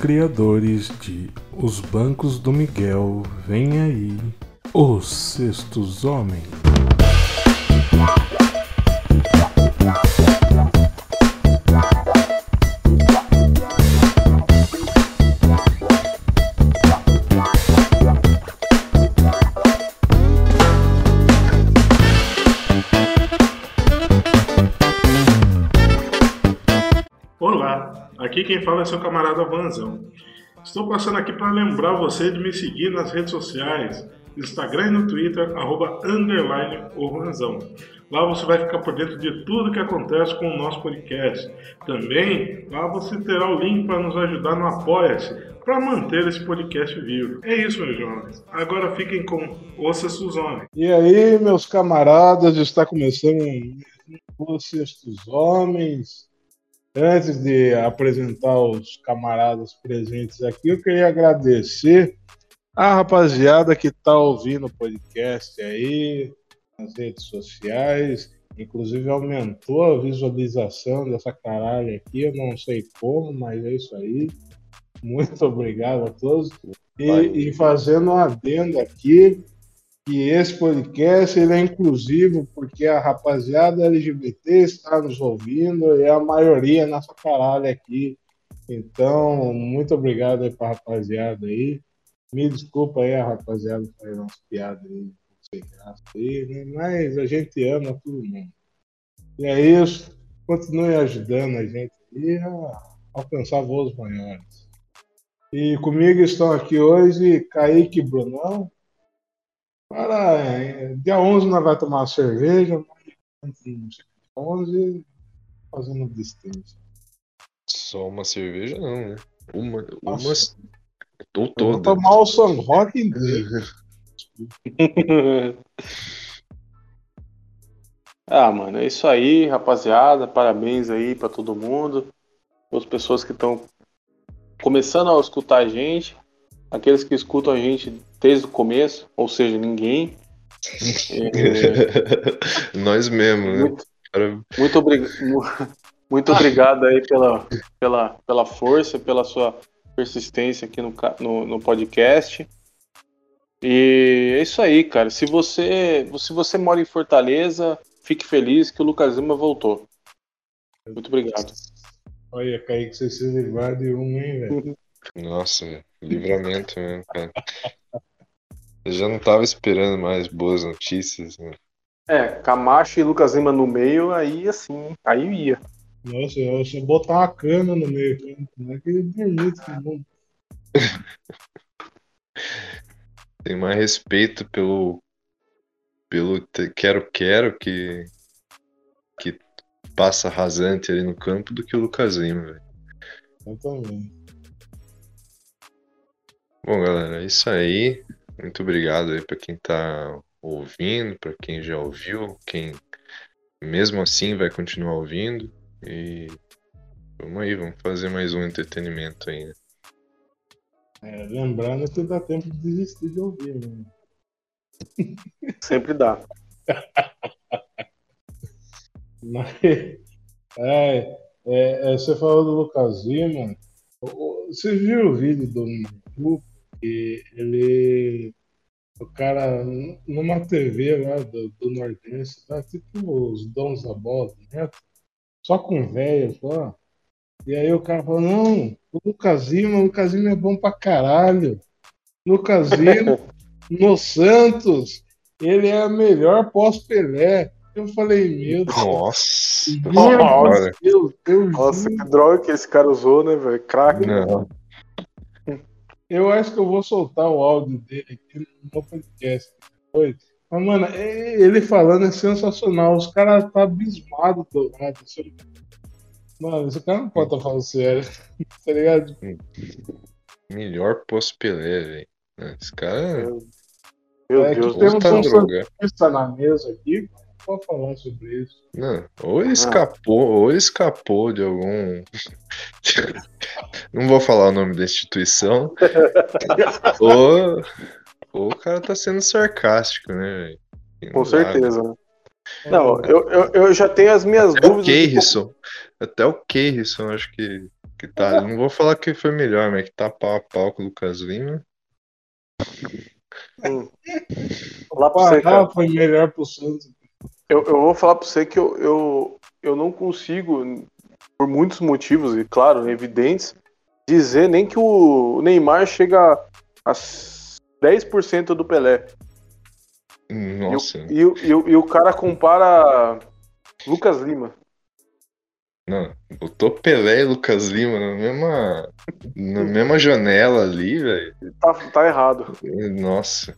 Criadores de Os Bancos do Miguel, vem aí, Os Sextos Homens. Quem fala é seu camarada Vanzão. Estou passando aqui para lembrar você de me seguir nas redes sociais, Instagram e no Twitter, arroba underline. Lá você vai ficar por dentro de tudo que acontece com o nosso podcast. Também lá você terá o link para nos ajudar no Apoia-se para manter esse podcast vivo. É isso, meus jovens. Agora fiquem com Ouça Suzone. E aí, meus camaradas, está começando os Sextos Homens. Antes de apresentar os camaradas presentes aqui, eu queria agradecer a rapaziada que está ouvindo o podcast aí, nas redes sociais. Inclusive aumentou a visualização dessa caralho aqui, eu não sei como, mas é isso aí. Muito obrigado a todos. E, e fazendo um adendo aqui, que esse podcast ele é inclusivo porque a rapaziada LGBT está nos ouvindo e a maioria é nossa caralho aqui. Então, muito obrigado aí pra rapaziada aí. Me desculpa aí a rapaziada que faz umas piadas aí, sem graça aí, né? mas a gente ama todo mundo. E é isso. Continue ajudando a gente aí a alcançar voos maiores. E comigo estão aqui hoje Kaique Brunão. Para, é, dia 11 nós vamos tomar uma cerveja, mas dia 11 fazendo distância. Só uma cerveja não, né? Uma, uma Nossa. ou Eu Vou toda. tomar o Sun Rock inteiro. ah, mano, é isso aí, rapaziada. Parabéns aí pra todo mundo. As pessoas que estão começando a escutar a gente. Aqueles que escutam a gente desde o começo, ou seja, ninguém. É, Nós mesmo, né? muito, Cara, muito, muito obrigado aí pela, pela, pela força, pela sua persistência aqui no, no, no podcast. E é isso aí, cara. Se você, se você mora em Fortaleza, fique feliz que o Lucas Lima voltou. Muito obrigado. Olha, Kaique, você se livrar de um, hein, velho? Nossa, livramento mesmo, cara. Eu já não tava esperando mais boas notícias, né? É, Camacho e Lucas Lima no meio, aí assim, aí ia. Nossa, eu eu botar uma cana no meio, não é que permite que não. Tem mais respeito pelo pelo quero-quero que que passa rasante ali no campo do que o Lucas Lima, velho. Eu também. Bom, galera, é isso aí. Muito obrigado aí pra quem tá ouvindo, pra quem já ouviu, quem mesmo assim vai continuar ouvindo. E vamos aí, vamos fazer mais um entretenimento aí, né? É, lembrando que dá tempo de desistir de ouvir, né? Sempre dá. Mas, é, é, é, você falou do Lucas Lima. Você viu o vídeo do maluco que ele. O cara, numa TV lá do, do Nordeste, tá tipo os dons da bola, né? Só com velho, só. E aí o cara falou, não, o Lucas Lima, o Lucas Lima é bom pra caralho. Lucas Lima, no Santos, ele é a melhor pós-Pelé. Eu falei, meu Deus. Nossa! Meu Olha, Deus, eu Nossa, que droga que esse cara usou, né, velho? Craque. não. Eu acho que eu vou soltar o áudio dele aqui no podcast depois. Mas, mano, é- ele falando é sensacional. Os caras tá abismados do lado. Você- Mano, esse cara não pode estar falando sério. tá ligado? Melhor pós-Pelé, velho. Esse cara Meu É que Deus do temos céu. um tá na mesa aqui. Não pode falar sobre isso. Não, ou ele escapou, ou ele escapou de algum. Não vou falar o nome da instituição. ou, ou o cara tá sendo sarcástico, né, velho? Com certeza, né? Não, eu, eu, eu já tenho as minhas Até o dúvidas. de Keirson. Até o Keirson, acho que Que tá, não vou falar que foi melhor, mas que tá pau a pau com o Lucas Lima. Hum. Lá pra você, cara. Pará foi melhor pro Santos. Eu, eu vou falar pra você que eu, eu, eu não consigo, por muitos motivos, e claro, evidentes, dizer nem que o Neymar chega a 10% do Pelé. Nossa. E, o- e, o- e o cara compara Lucas Lima. Não, botou Pelé e Lucas Lima na mesma, na mesma janela ali, velho. Tá, tá errado. Nossa,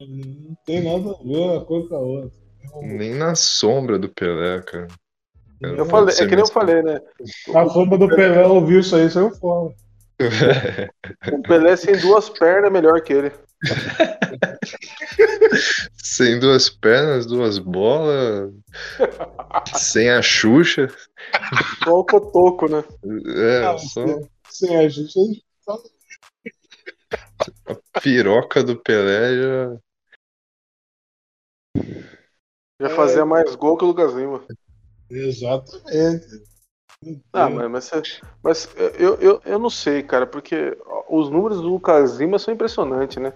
Não tem nada a ver uma coisa com a outra. Nem na sombra do Pelé, cara. Eu pode falei, é que nem eu falei, né? A sombra do Pelé ouviu isso aí, saiu fora. O Pelé sem duas pernas é melhor que ele. Sem duas pernas, duas bolas, sem a Xuxa. Só o cotoco, né? É, Ah, só sem, a gente, a piroca do Pelé já. Já fazia mais gol que o Lucas Lima. Exatamente. Ah, mas, mas, mas eu, eu, eu não sei, cara, porque os números do Lucas Lima são impressionantes, né?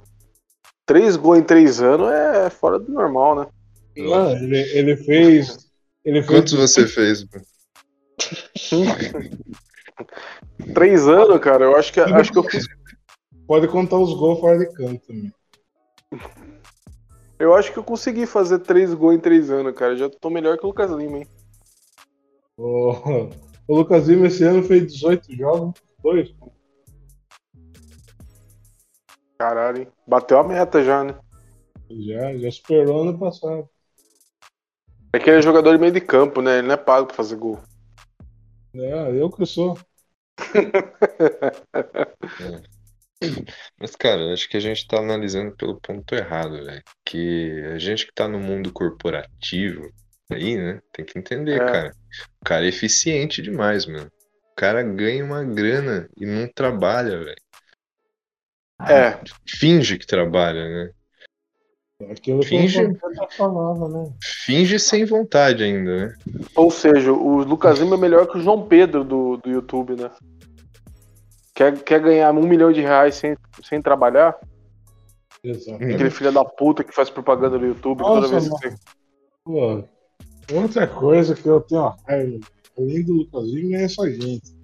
Três gols em três anos é fora do normal, né? Não, ele, ele fez. Ele fez Quantos você fez? mano? Três anos, cara, eu acho que, acho que eu fiz. Pode contar os gols fora de campo também. Eu acho que eu consegui fazer três gols em três anos, cara. Já tô melhor que o Lucas Lima, hein? O, o Lucas Lima esse ano fez 18 jogos, dois. Caralho, hein? Bateu a meta já, né? Já, já superou ano passado. É que ele é jogador de meio de campo, né? Ele não é pago pra fazer gol. É, eu que sou. Mas, cara, acho que a gente tá analisando pelo ponto errado, velho. Que a gente que tá no mundo corporativo aí, né? Tem que entender, É. cara. O cara é eficiente demais, mano. O cara ganha uma grana e não trabalha, velho. É, Finge que trabalha, né? Aquilo que Finge. o Vampeta falava, né? Finge sem vontade ainda, né? ou seja, o Lucas Lima é melhor que o João Pedro do, do YouTube, né? Quer, quer ganhar um milhão de reais sem, sem trabalhar? Exatamente. Aquele filho da puta que faz propaganda no YouTube Nossa, toda vez que você... Pô, outra coisa que eu tenho raiva, além do Lucas Lima, é essa gente.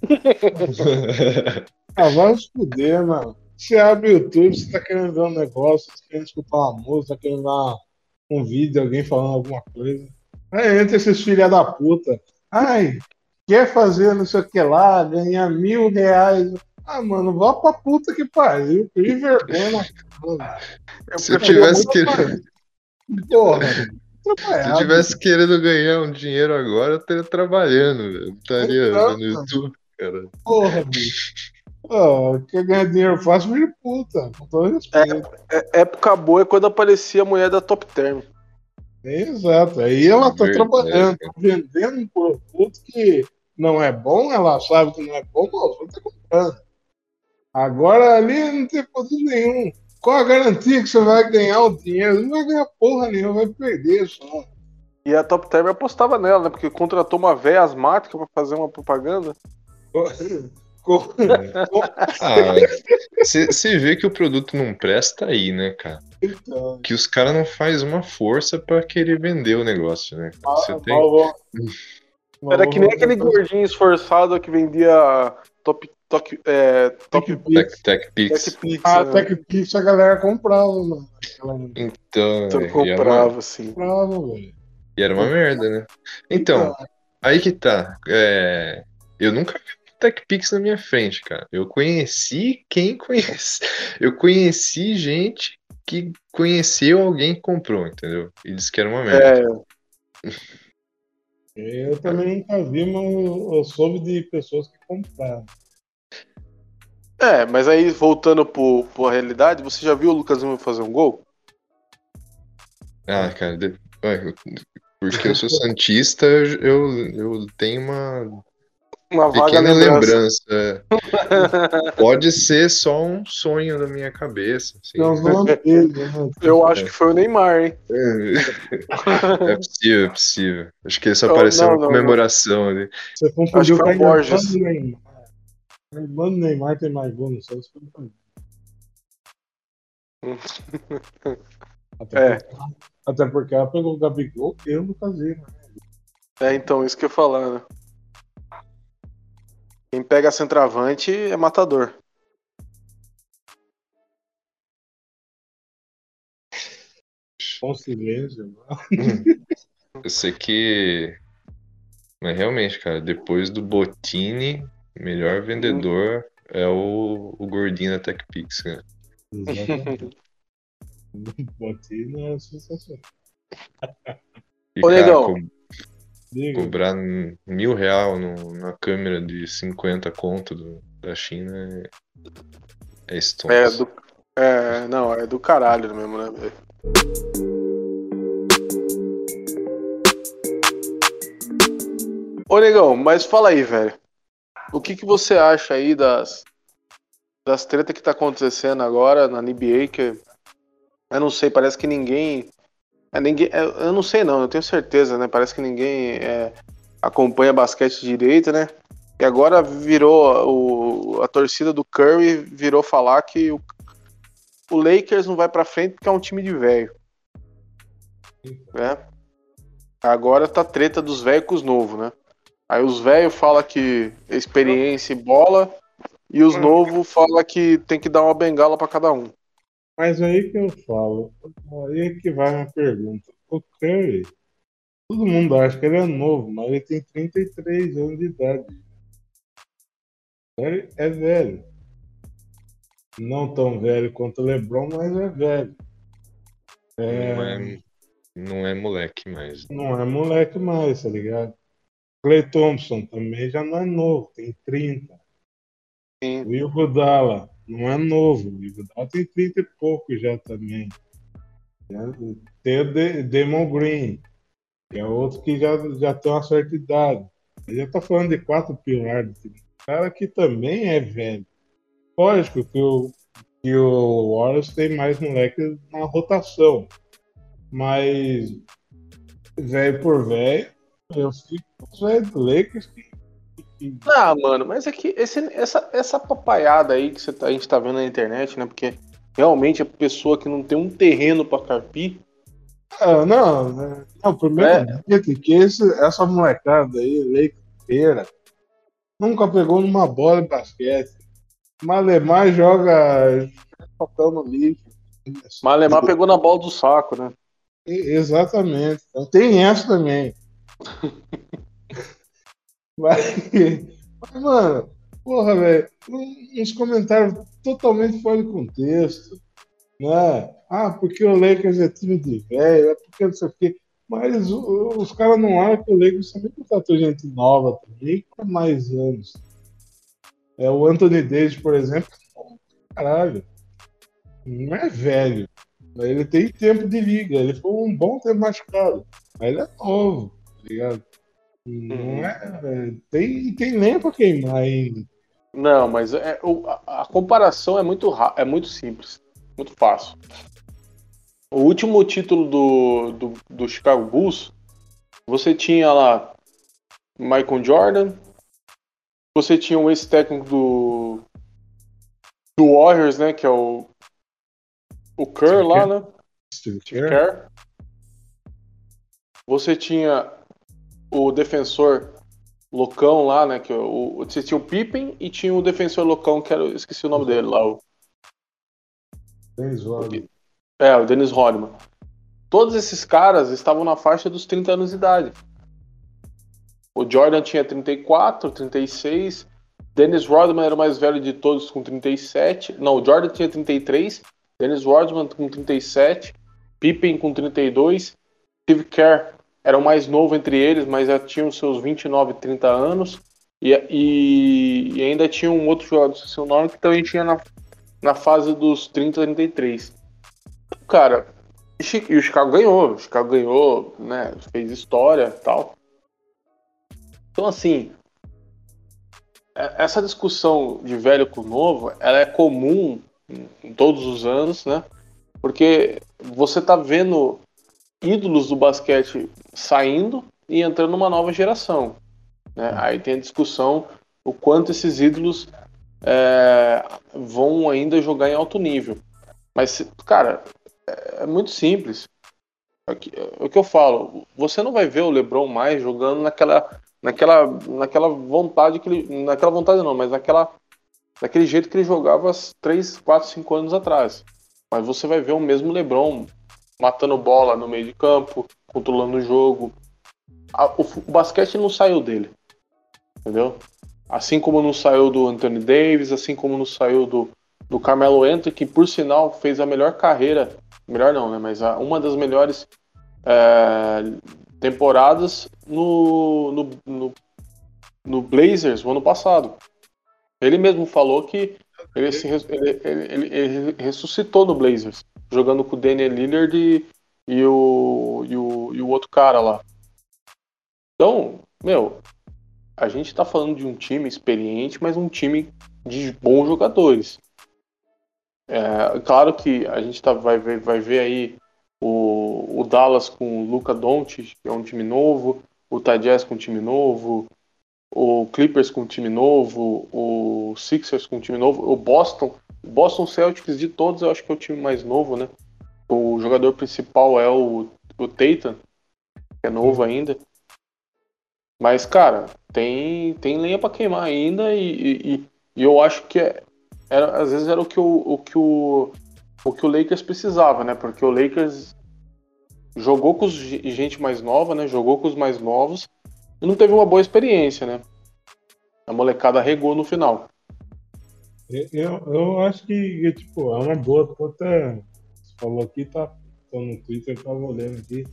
Ah, vai se fuder, mano. Você abre o YouTube, você tá querendo ver um negócio, você tá querendo escutar uma música, tá querendo dar um vídeo, alguém falando alguma coisa. Aí entra esses filha da puta. Ai, quer fazer não sei o que lá, ganhar mil reais. Ah, mano, vá pra puta que pariu. Que vergonha na cara. Eu Se eu tivesse querendo. Porra, se eu tivesse querendo ganhar um dinheiro agora, eu estaria trabalhando, velho. Eu estaria Exato. no YouTube, cara. Porra, bicho. Ó, quer ganhar dinheiro fácil, vira puta. Com todo respeito. É, época boa é quando aparecia a mulher da Top Term. Exato. Aí ela tá Verdade, trabalhando, tá vendendo um produto que não é bom, ela sabe que não é bom, mas os outros tá comprando. Agora ali não tem produto nenhum. Qual a garantia que você vai ganhar o dinheiro? Não vai ganhar porra nenhuma, vai perder só. E a Top Term apostava nela, né? Porque contratou uma véia asmática pra fazer uma propaganda. Ah, você vê que o produto não presta aí, né, cara? Então, Que os caras não fazem uma força pra querer vender o negócio, né? Você mal- tem. Era que nem aquele gordinho esforçado que vendia Top, top, é, top TechPix. Tech, Tech Pix. Ah, né? TechPix a galera comprava, mano. Então, Então era uma, comprava, assim. Comprava, velho. e era uma merda, né? Então, aí que tá. É, eu nunca vi Tech Pix na minha frente, cara. Eu conheci quem conhece. Eu conheci gente que conheceu alguém que comprou, entendeu? E disse que era uma merda. É, Eu também nunca vi, mas eu, soube de pessoas que compraram. é, mas aí voltando pro, pro realidade, você já viu o Lucas Lima fazer um gol? Ah, cara, de- porque eu sou santista, eu, eu tenho uma Uma vaga Pequena lembrança. lembrança. é. Pode ser só um sonho da minha cabeça. assim. Dele, né? Eu acho que foi o Neymar, hein? É, é possível, é possível. Acho que ele só Não, apareceu não, uma não, comemoração ali. Você Acho confundiu que com o Borges. irmã do Neymar. Do tem mais gol o Neymar. Até, É. porque, até porque ela pegou o Gabigol e o Lucas Lima. É, então, isso que eu ia falar, né? Quem pega centroavante é matador. Com silêncio. mano. Eu sei que. Mas realmente, cara, depois do Botini, o melhor vendedor é o, o gordinho da TechPix, né? Exatamente. Botinho é sensacional. E, Ô, cara, negão. co- Diga. cobrar mil real no- na câmera de 50 conto do- da China é, é estonto. É do. É, não, é do caralho mesmo, né? Ô, negão, mas fala aí, velho. O que, que você acha aí das, das tretas que tá acontecendo agora na NBA? Que eu não sei, parece que ninguém. É, ninguém é, eu não sei, não, eu tenho certeza, né? Parece que ninguém é, acompanha basquete direito, né? E agora virou. O, a torcida do Curry virou falar que o, o Lakers não vai pra frente porque é um time de velho. Né? Agora tá treta dos velhos com os novos, né? Aí os velhos falam que experiência e bola, e os novos falam que tem que dar uma bengala pra cada um. Mas aí que eu falo, aí que vai uma pergunta. O Curry, todo mundo acha que ele é novo, mas ele tem 33 anos de idade. Ele é velho. Não tão velho quanto o LeBron, mas é velho. É, Não é, não é moleque mais. não é moleque mais, tá ligado? Clay Thompson também já não é novo, tem 30. Sim. O Iguodala não é novo, o Iguodala tem 30 e pouco já também. Já- Tem o De- Damon Green, que é outro que já, já tem uma certa idade. Ele já tá falando de quatro pilares. cara que também é velho. Lógico que o, que o Warriors tem mais moleque na rotação. Mas velho por velho, eu fico com os Lakers que Ah, mano, mas é que esse, essa, essa papaiada aí que tá- a gente tá vendo na internet, né? Porque realmente a pessoa que não tem um terreno pra carpir, Ah, não, né? não, primeiro É. que esse, essa molecada aí, leiteira, nunca pegou numa bola de basquete. Malemar joga papel no lixo. Malemar pegou na bola do saco, né? Exatamente. Tem essa também. Mas, mas, mano, porra, velho, uns comentários totalmente fora de contexto. Né? Ah, porque o Lakers é time de velho, é porque não sei o quê. Mas os caras não acham que o Lakers também contratou gente nova também, com mais anos. É, o Anthony Davis, por exemplo, caralho, não é velho. Ele tem tempo de liga. Ele foi um bom tempo machucado. Mas ele é novo, tá ligado? Não Uhum. é. é, Tem, tem lenha pra queimar ainda. Não, mas é, o- a, a comparação é muito, é muito simples, muito fácil. O último título do, do, do Chicago Bulls, você tinha lá Michael Jordan, você tinha o ex-técnico do, do Warriors, né, que é o, o Kerr lá, né? Steve. Kerr. Você tinha o defensor loucão lá, né? Que é o, você tinha o Pippen e tinha o defensor loucão, que era, eu esqueci o nome dele lá. O, Dennis Rodman. é, o Dennis Rodman. Todos esses caras estavam na faixa dos 30 anos de idade. O Jordan tinha 34, 36. Dennis Rodman era o mais velho de todos com 37. Não, o Jordan tinha 33. Dennis Rodman com 37. Pippen com 32. Steve Kerr era o mais novo entre eles, mas já tinha os seus 29, 30 anos. E, e- e ainda tinha um outro jogador, não sei se o nome, que também tinha na, na fase dos 30, 33. Cara, e o Chicago ganhou. O Chicago ganhou, né? Fez história tal. Então, assim, é, essa discussão de velho com novo, ela é comum em todos os anos, né? Porque você tá vendo ídolos do basquete saindo e entrando numa nova geração. Né? Aí tem a discussão o quanto esses ídolos é, vão ainda jogar em alto nível. Mas, cara, é, é muito simples. É o que eu falo, você não vai ver o LeBron mais jogando naquela, naquela, naquela vontade que ele, naquela vontade não, mas naquela, daquele jeito que ele jogava 3, 4, 5 anos atrás. Mas você vai ver o mesmo LeBron matando bola no meio de campo, controlando o jogo. o, o basquete não saiu dele, entendeu? Assim como não saiu do Anthony Davis, assim como não saiu do, do Carmelo Anthony, que por sinal fez a melhor carreira, melhor não, né? Mas a, uma das melhores é, temporadas no, no, no, no, Blazers no ano passado. Ele mesmo falou que ele, se, ele, ele, ele ressuscitou no Blazers, jogando com o Daniel Lillard e, e, o, e, o, e o outro cara lá. Então, meu, a gente está falando de um time experiente, mas um time de bons jogadores. É, claro que a gente tá, vai, ver, vai ver aí o, o Dallas com o Luca Doncic, que é um time novo, o Jazz com um time novo, o Clippers com um time novo, o Sixers com um time novo, o Boston, o Boston Celtics de todos eu acho que é o time mais novo, né? O jogador principal é o, o Tatum, que é novo ainda. Mas, cara, tem, tem lenha para queimar ainda e, e, e, eu acho que é, era, às vezes era o que o, o, que o, o que o Lakers precisava, né? Porque o Lakers jogou com os, gente mais nova, né? Jogou com os mais novos e não teve uma boa experiência, né? A molecada regou no final. Eu, eu acho que, tipo, é uma boa. Você falou aqui, tá, tô no Twitter, tava olhando aqui.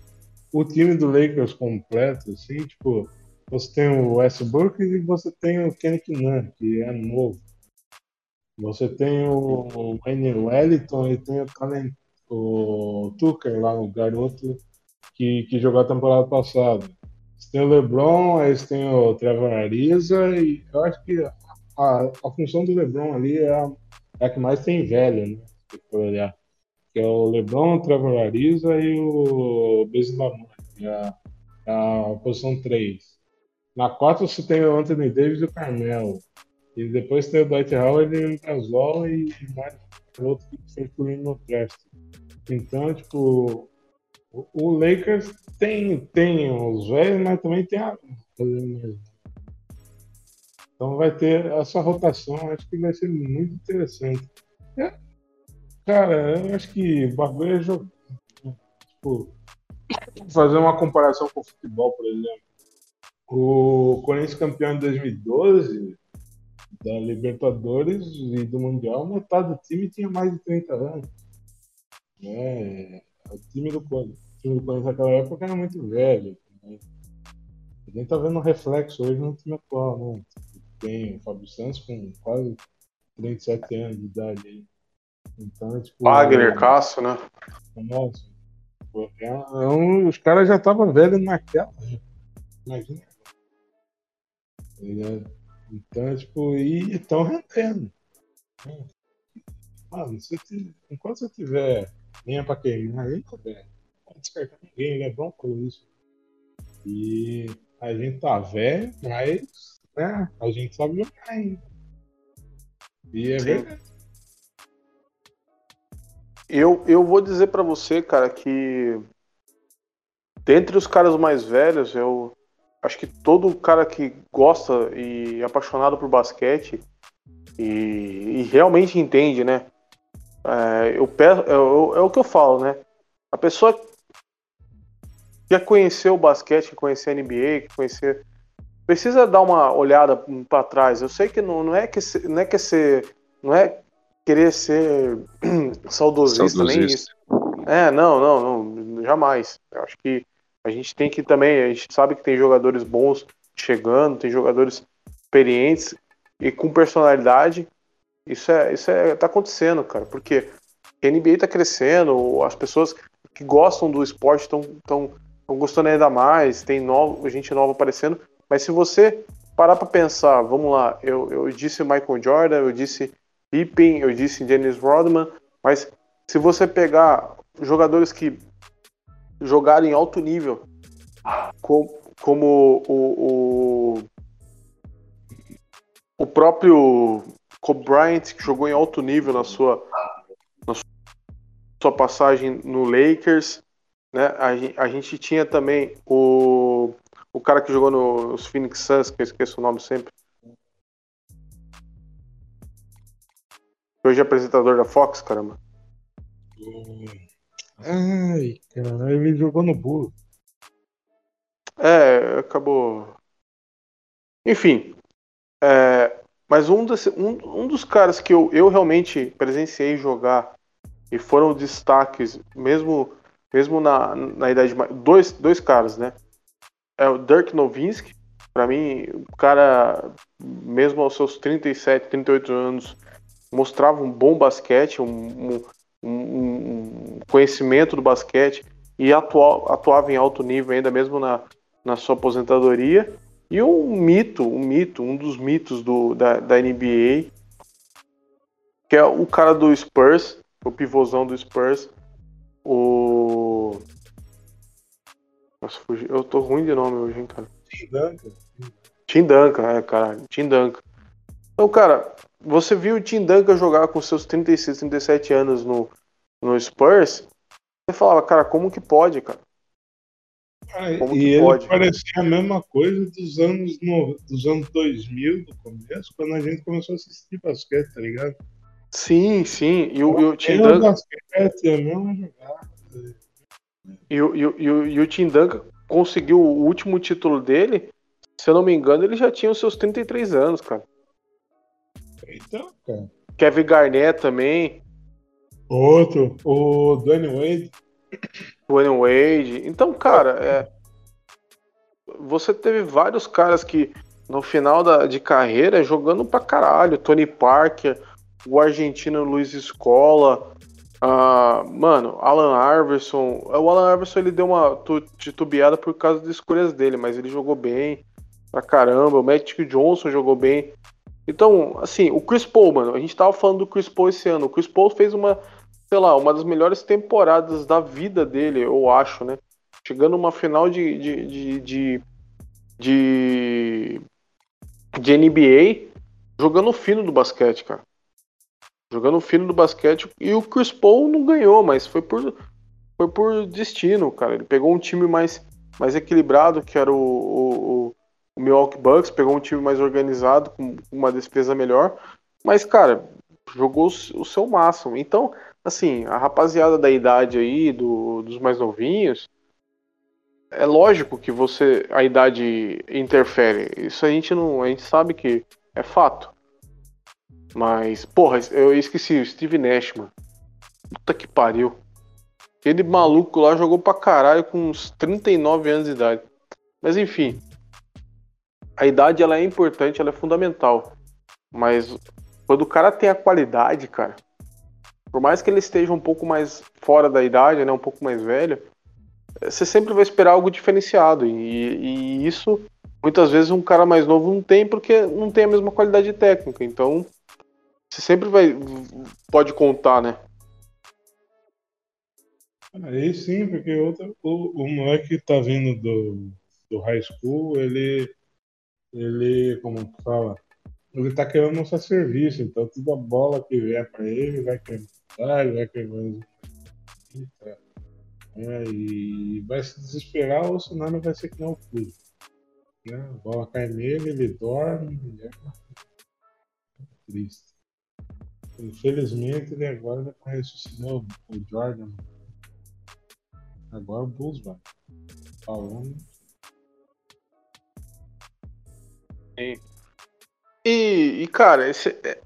O time do Lakers completo, assim, tipo, você tem o Westbrook e você tem o Kenny Nunn, que é novo. Você tem o Wayne Wellington e tem o, talent, o Tucker lá, o garoto que, que jogou a temporada passada. Você tem o LeBron, aí você tem o Trevor Ariza e eu acho que a, a função do LeBron ali é a, é a que mais tem velho, né? Se for olhar. Que é o LeBron, o Trevor Ariza e o que é a, a posição 3. Na 4 você tem o Anthony Davis e o Carmelo. E depois tem o Dwight Howard e o Gasol e mais outro que foi incluindo no draft. Então, tipo, o Lakers tem, tem os velhos, mas também tem a. Então vai ter essa rotação, acho que vai ser muito interessante. É, cara, eu acho que bagulho é jogar. Tipo, fazer uma comparação com o futebol, por exemplo. O Corinthians campeão em 2012 da Libertadores e do Mundial, metade do time tinha mais de 30 anos. É, o time do, o time do Corinthians naquela época era muito velho. Né? A gente tá vendo um reflexo hoje no time atual, né? Tem o Fábio Santos com quase 37 anos de idade Então, tipo. Wagner, é, Cássio, né? Nossa. É, é um, os caras já estavam velhos naquela. Né? Imagina Tá então, tipo, e estão rendendo. Mano, se enquanto você tiver linha pra queimar aí, velho, não descartar ninguém, ele é bom por isso. E a gente tá velho, mas né, a gente sabe jogar ainda. E é verdade. Eu, eu vou dizer para você, cara, que dentre os caras mais velhos, eu, acho que todo cara que gosta e é apaixonado por basquete e, e realmente entende, né? É, eu, é, é, o que eu falo, né? A pessoa que conhecer o basquete, quer conhecer a NBA, quer conhecer. Precisa dar uma olhada para trás. Eu sei que não, não é que não é que ser, não é querer ser saudosista, saudosista. nem isso. É, não, não, não, jamais. Eu acho que a gente tem que também, a gente sabe que tem jogadores bons chegando, tem jogadores experientes e com personalidade. Isso é, isso é, tá acontecendo, cara, porque a NBA tá crescendo, as pessoas que gostam do esporte estão tão, tão gostando ainda mais, tem novo, gente nova aparecendo, mas se você parar para pensar, vamos lá, eu, eu disse Michael Jordan, eu disse Pippen, eu disse Dennis Rodman, mas se você pegar jogadores que jogaram em alto nível, como, como o, o, o próprio Kobe Bryant, que jogou em alto nível na sua, na sua passagem no Lakers, né? A, a gente tinha também o, o cara que jogou nos Phoenix Suns, que eu esqueço o nome sempre. Hoje é apresentador da Fox, caramba. Ai, cara, ele jogou no burro. É, acabou. Enfim. É, mas um, desse, um, um dos caras que eu, eu realmente presenciei jogar e foram destaques, mesmo, mesmo na, na idade. Dois, dois caras, né? É o Dirk Nowitzki. Para mim, o cara, mesmo aos seus 37, 38 anos, mostrava um bom basquete, um, um, um conhecimento do basquete e atua, atuava em alto nível ainda mesmo na, na sua aposentadoria. E um mito, um mito, um dos mitos do, da, da NBA, que é o cara do Spurs, o pivôzão do Spurs, o. Nossa, fugi... eu tô ruim de nome hoje, hein, cara. Tim Duncan. Tim Duncan, é, cara, Tim Duncan. Então, cara, você viu o Tim Duncan jogar com seus 36, 37 anos no, no Spurs, você falava, cara, como que pode, cara? Ah, e ele pode? parecia a mesma coisa dos anos, no, dos anos 2000, do começo, quando a gente começou a assistir basquete, tá ligado? Sim, sim. E o, e o Tim Duncan. Basquete, é mesmo jogar. E o, e, o, e o Tim Duncan conseguiu o último título dele, se eu não me engano, ele já tinha os seus 33 anos, cara. Então, cara. Kevin Garnett também. Outro, o Dwayne Wade. Dwayne Wade. Então, cara, é, você teve vários caras que no final da, de carreira jogando pra caralho. Tony Parker, o argentino Luiz Escola, uh, mano, Alan Iverson. O Alan Iverson ele deu uma titubeada por causa das escolhas dele, mas ele jogou bem pra caramba. O Magic Johnson jogou bem. Então, assim, o Chris Paul, mano, a gente tava falando do Chris Paul esse ano. O Chris Paul fez uma, sei lá, uma das melhores temporadas da vida dele, eu acho, né? Chegando uma final de, de, de, de, de, de NBA, jogando fino do basquete, cara. Jogando fino do basquete. E o Chris Paul não ganhou, mas foi por, foi por destino, cara. Ele pegou um time mais, mais equilibrado, que era o, o, o Milwaukee Bucks, pegou um time mais organizado, com uma defesa melhor, mas, cara, jogou o seu máximo. Então, assim, a rapaziada da idade aí, do, dos mais novinhos, é lógico que você a idade interfere. Isso a gente não, a gente sabe que é fato. Mas, porra, eu esqueci o Steve Nash, mano. Puta que pariu. Aquele maluco lá jogou pra caralho com uns 39 anos de idade. Mas enfim, a idade ela é importante, ela é fundamental. Mas quando o cara tem a qualidade, cara, por mais que ele esteja um pouco mais fora da idade, né, um pouco mais velho, você sempre vai esperar algo diferenciado. E, e isso, muitas vezes, um cara mais novo não tem porque não tem a mesma qualidade técnica. Então, você sempre vai pode contar, né? Aí sim, porque outro, o, o moleque que tá vindo do, do high school, ele ele, como fala, ele tá querendo mostrar serviço, então toda bola que vier para ele vai quebrar, vai quebrar. É, e vai se desesperar ou senão ele vai ser que não o. Né? A bola cai nele, ele dorme, ele é triste. Infelizmente ele agora vai ressuscitar o Jordan. Agora o Bulls vai. Falando Sim. E, e cara, esse, é,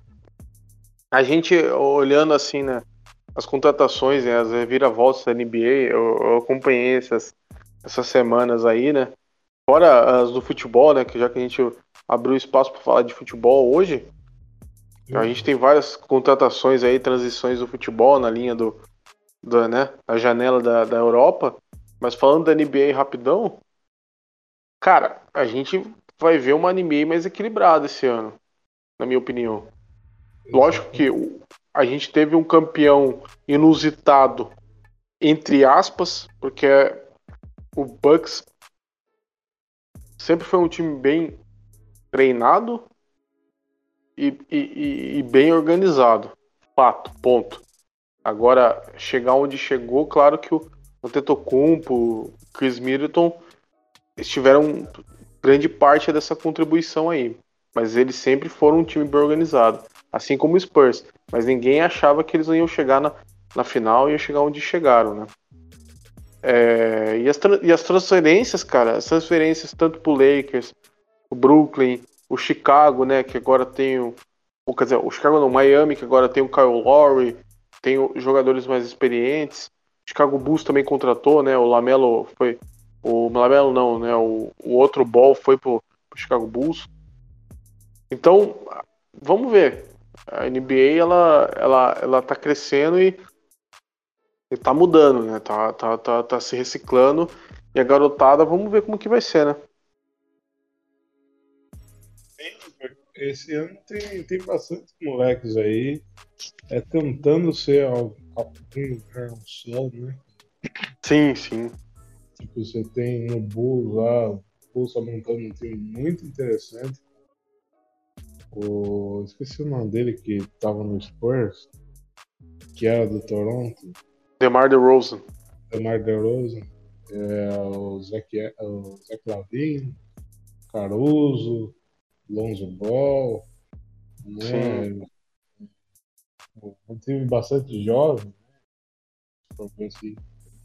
a gente olhando assim, né? As contratações, né, as reviravoltas da NBA, eu, eu acompanhei essas, essas semanas aí, né? Fora as do futebol, né? Que já que a gente abriu espaço para falar de futebol hoje, a gente tem várias contratações aí, transições do futebol na linha do, do né, da janela da, da Europa. Mas falando da NBA rapidão, cara, a gente vai ver uma anime mais equilibrada esse ano, na minha opinião. Lógico que a gente teve um campeão inusitado, entre aspas, porque o Bucks sempre foi um time bem treinado e, e, e bem organizado. Fato, ponto. Agora, chegar onde chegou, claro que o Antetokounmpo, Chris Middleton estiveram grande parte dessa contribuição aí. Mas eles sempre foram um time bem organizado. Assim como o Spurs. Mas ninguém achava que eles iam chegar na, na final e iam chegar onde chegaram, né? É, e, as, e as transferências, cara, as transferências tanto pro Lakers, o Brooklyn, o Chicago, né, que agora tem o, quer dizer, o Chicago não, Miami, que agora tem o Kyle Lowry, tem jogadores mais experientes. Chicago Bulls também contratou, né? O Lamelo foi. O Lamelo não, né? O, o outro Ball foi pro, pro Chicago Bulls. Então, vamos ver. A NBA ela, ela, ela tá crescendo e, e tá mudando, né? Tá, tá, tá, tá se reciclando. E a garotada, vamos ver como que vai ser, né? esse ano tem, tem bastante moleques aí é, tentando ser algum um só, né? Sim, sim. Tipo, você tem no Bulls lá, o Bulls tá montando um time muito interessante. O... Esqueci o nome dele que tava no Spurs, que era do Toronto. DeMar DeRozan. DeMar DeRozan. É, o Zach, o Zach Lavine, Caruso, Lonzo Ball, né? Um time bastante jovem,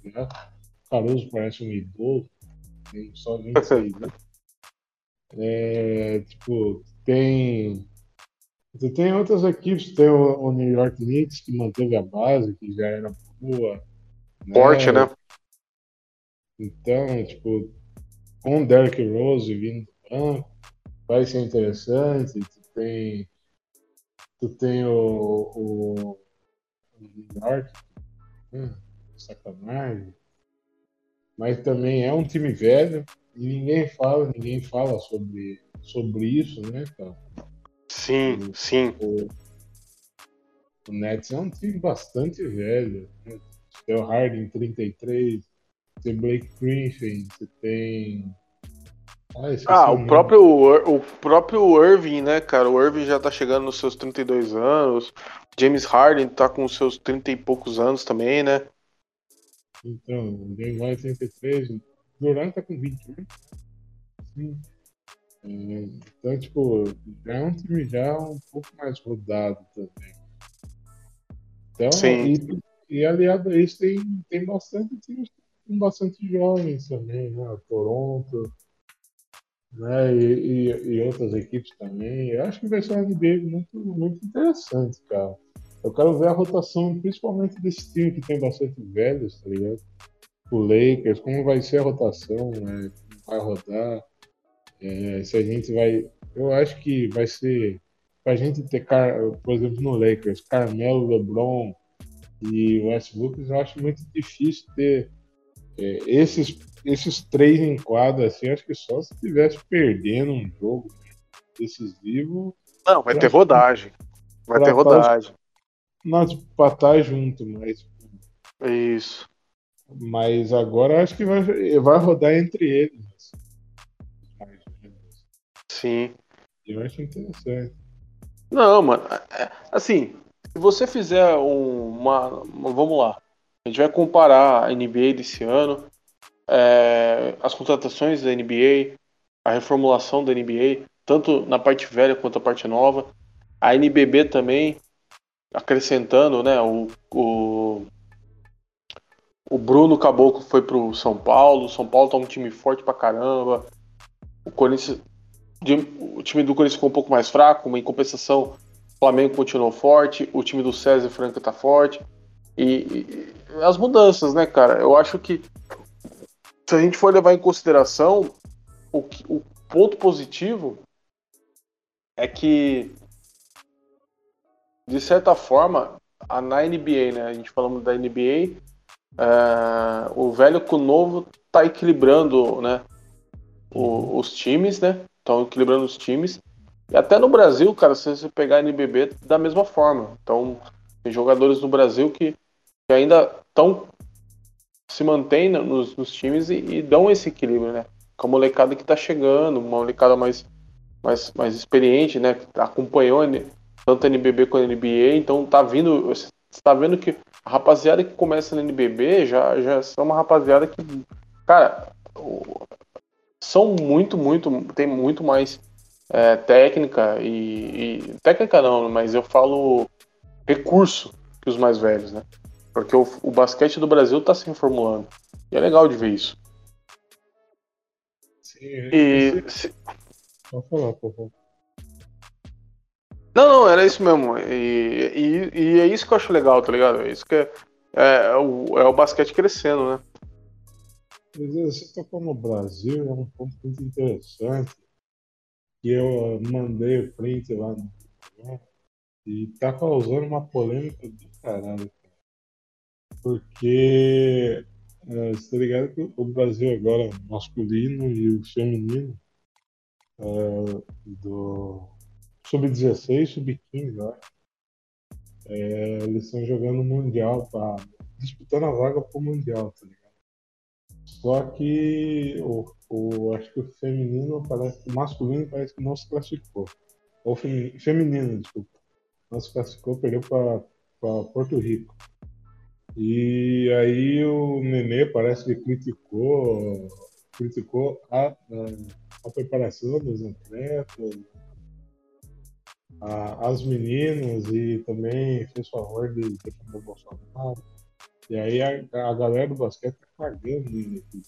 né? Caruso parece um idoso, tem só 26 né? É, tipo, tem. Tem outras equipes, tem o, o, New York Knicks que manteve a base, que já era boa. Né? Forte, né? Então, tipo, com o Derrick Rose vindo do banco, vai ser interessante. Tu tem, tu tem o, o, New York, hum, sacanagem. Mas também é um time velho e ninguém fala, ninguém fala sobre, sobre isso, né, cara? Sim, o, sim. O, o Nets é um time bastante velho. Né? Tem o Harden 33, tem Blake Griffin, você tem ah, ah o próprio, o próprio Irving, né, cara? O Irving já tá chegando nos seus 32 anos. James Harden tá com seus 30 e poucos anos também, né? Então, o James 33, o Durant tá com 21. Sim. É, então, tipo, já é um time já um pouco mais rodado também. Então, Sim. E, e aliado a isso, tem, tem bastante times com bastante jovens também, né? Toronto, né? E, e, e, outras equipes também. Eu acho que vai ser uma NBA muito, muito interessante, cara. Eu quero ver a rotação, principalmente desse time que tem bastante velhos, tá ligado? O Lakers, como vai ser a rotação, né? Vai rodar. É, se a gente vai. Eu acho que vai ser. Pra gente ter, por exemplo, no Lakers, Carmelo, LeBron e Westbrook, eu acho muito difícil ter é, esses esses três em quadra, assim, acho que só se estivesse perdendo um jogo decisivo. Não, vai ter rodagem. Vai ter rodagem. Nós pra estar junto, mas. Isso. Mas agora acho que vai, vai rodar entre eles. Sim. Eu acho interessante. Não, mano. É, assim, se você fizer um, uma. Vamos lá. A gente vai comparar a NBA desse ano é, as contratações da NBA, a reformulação da NBA, tanto na parte velha quanto na parte nova. A NBB também, acrescentando, né? O, o, o Bruno Caboclo foi pro São Paulo. O São Paulo tá um time forte pra caramba. O Corinthians. O time do Corinthians ficou um pouco mais fraco, mas em compensação, o Flamengo continuou forte, o time do César Franca tá forte. E, e, as mudanças, né, cara? Eu acho que se a gente for levar em consideração, o, o ponto positivo é que, de certa forma, a, na NBA, né? A gente falando da NBA, é, o velho com o novo tá equilibrando, né? O, os times, né? estão equilibrando os times. E até no Brasil, cara, se você pegar a NBB da mesma forma. Então, tem jogadores no Brasil que, que ainda estão se mantêm nos, nos times e, e, dão esse equilíbrio, né? Com a molecada que tá chegando, uma molecada mais, mais, mais experiente, né? Que acompanhou tanto NBB quanto NBA, então tá vindo. Você tá vendo que a rapaziada que começa na NBB já, já são uma rapaziada que, cara, são muito, muito, tem muito mais é, técnica e, e, Técnica não, mas eu falo recurso que os mais velhos, né? Porque o, o basquete do Brasil está se reformulando. E é legal de ver isso. Sim, e. Se... Pode falar, por favor. Não, não, era isso mesmo. E, e, e, é isso que eu acho legal, tá ligado? É isso que é, é, é o, é o basquete crescendo, né? Você tocou no Brasil, é um ponto muito interessante. Que eu mandei o print lá no. E tá causando uma polêmica do caralho porque é, você tá ligado que o Brasil agora, masculino e o feminino, é, do sub-16, sub-15, eu acho, é, eles estão jogando Mundial, pra, disputando a vaga pro Mundial, tá ligado? Só que o, o, acho que o feminino parece, o masculino parece que não se classificou. Ou feminino desculpa. Não se classificou, perdeu para Porto Rico. E aí o Nenê parece que criticou, criticou a, a, a preparação dos atletas, a, as meninas e também fez favor de defender o Bolsonaro. E aí a, a galera do basquete tá cagando nele aqui.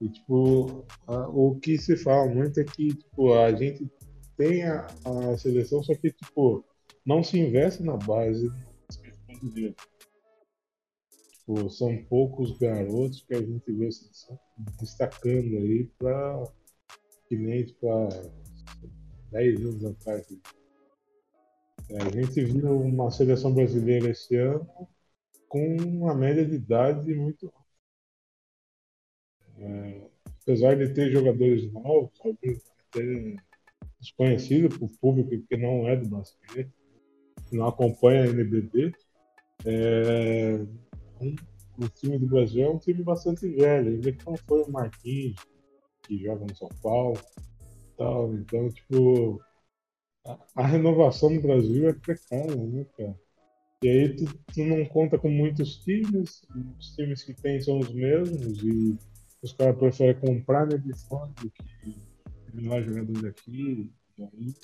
E tipo, a, o que se fala muito é que tipo, a gente tem a, a seleção, só que tipo, não se investe na base. Tipo, são poucos garotos que a gente vê se destacando aí para que nem tipo, 10 anos atrás. É, a gente viu uma seleção brasileira esse ano com uma média de idade muito é, apesar de ter jogadores novos, até desconhecidos para o público que não é do basquete, não acompanha a NBB, é, o time do Brasil é um time bastante velho. Ainda não foi o Marquinhos, que joga no São Paulo. Tal. Então, tipo, a, a renovação no Brasil é precária, né, cara? E aí tu, tu, não conta com muitos times, os times que tem são os mesmos, e os caras preferem comprar né, de fora do que melhor jogador daqui. E aí,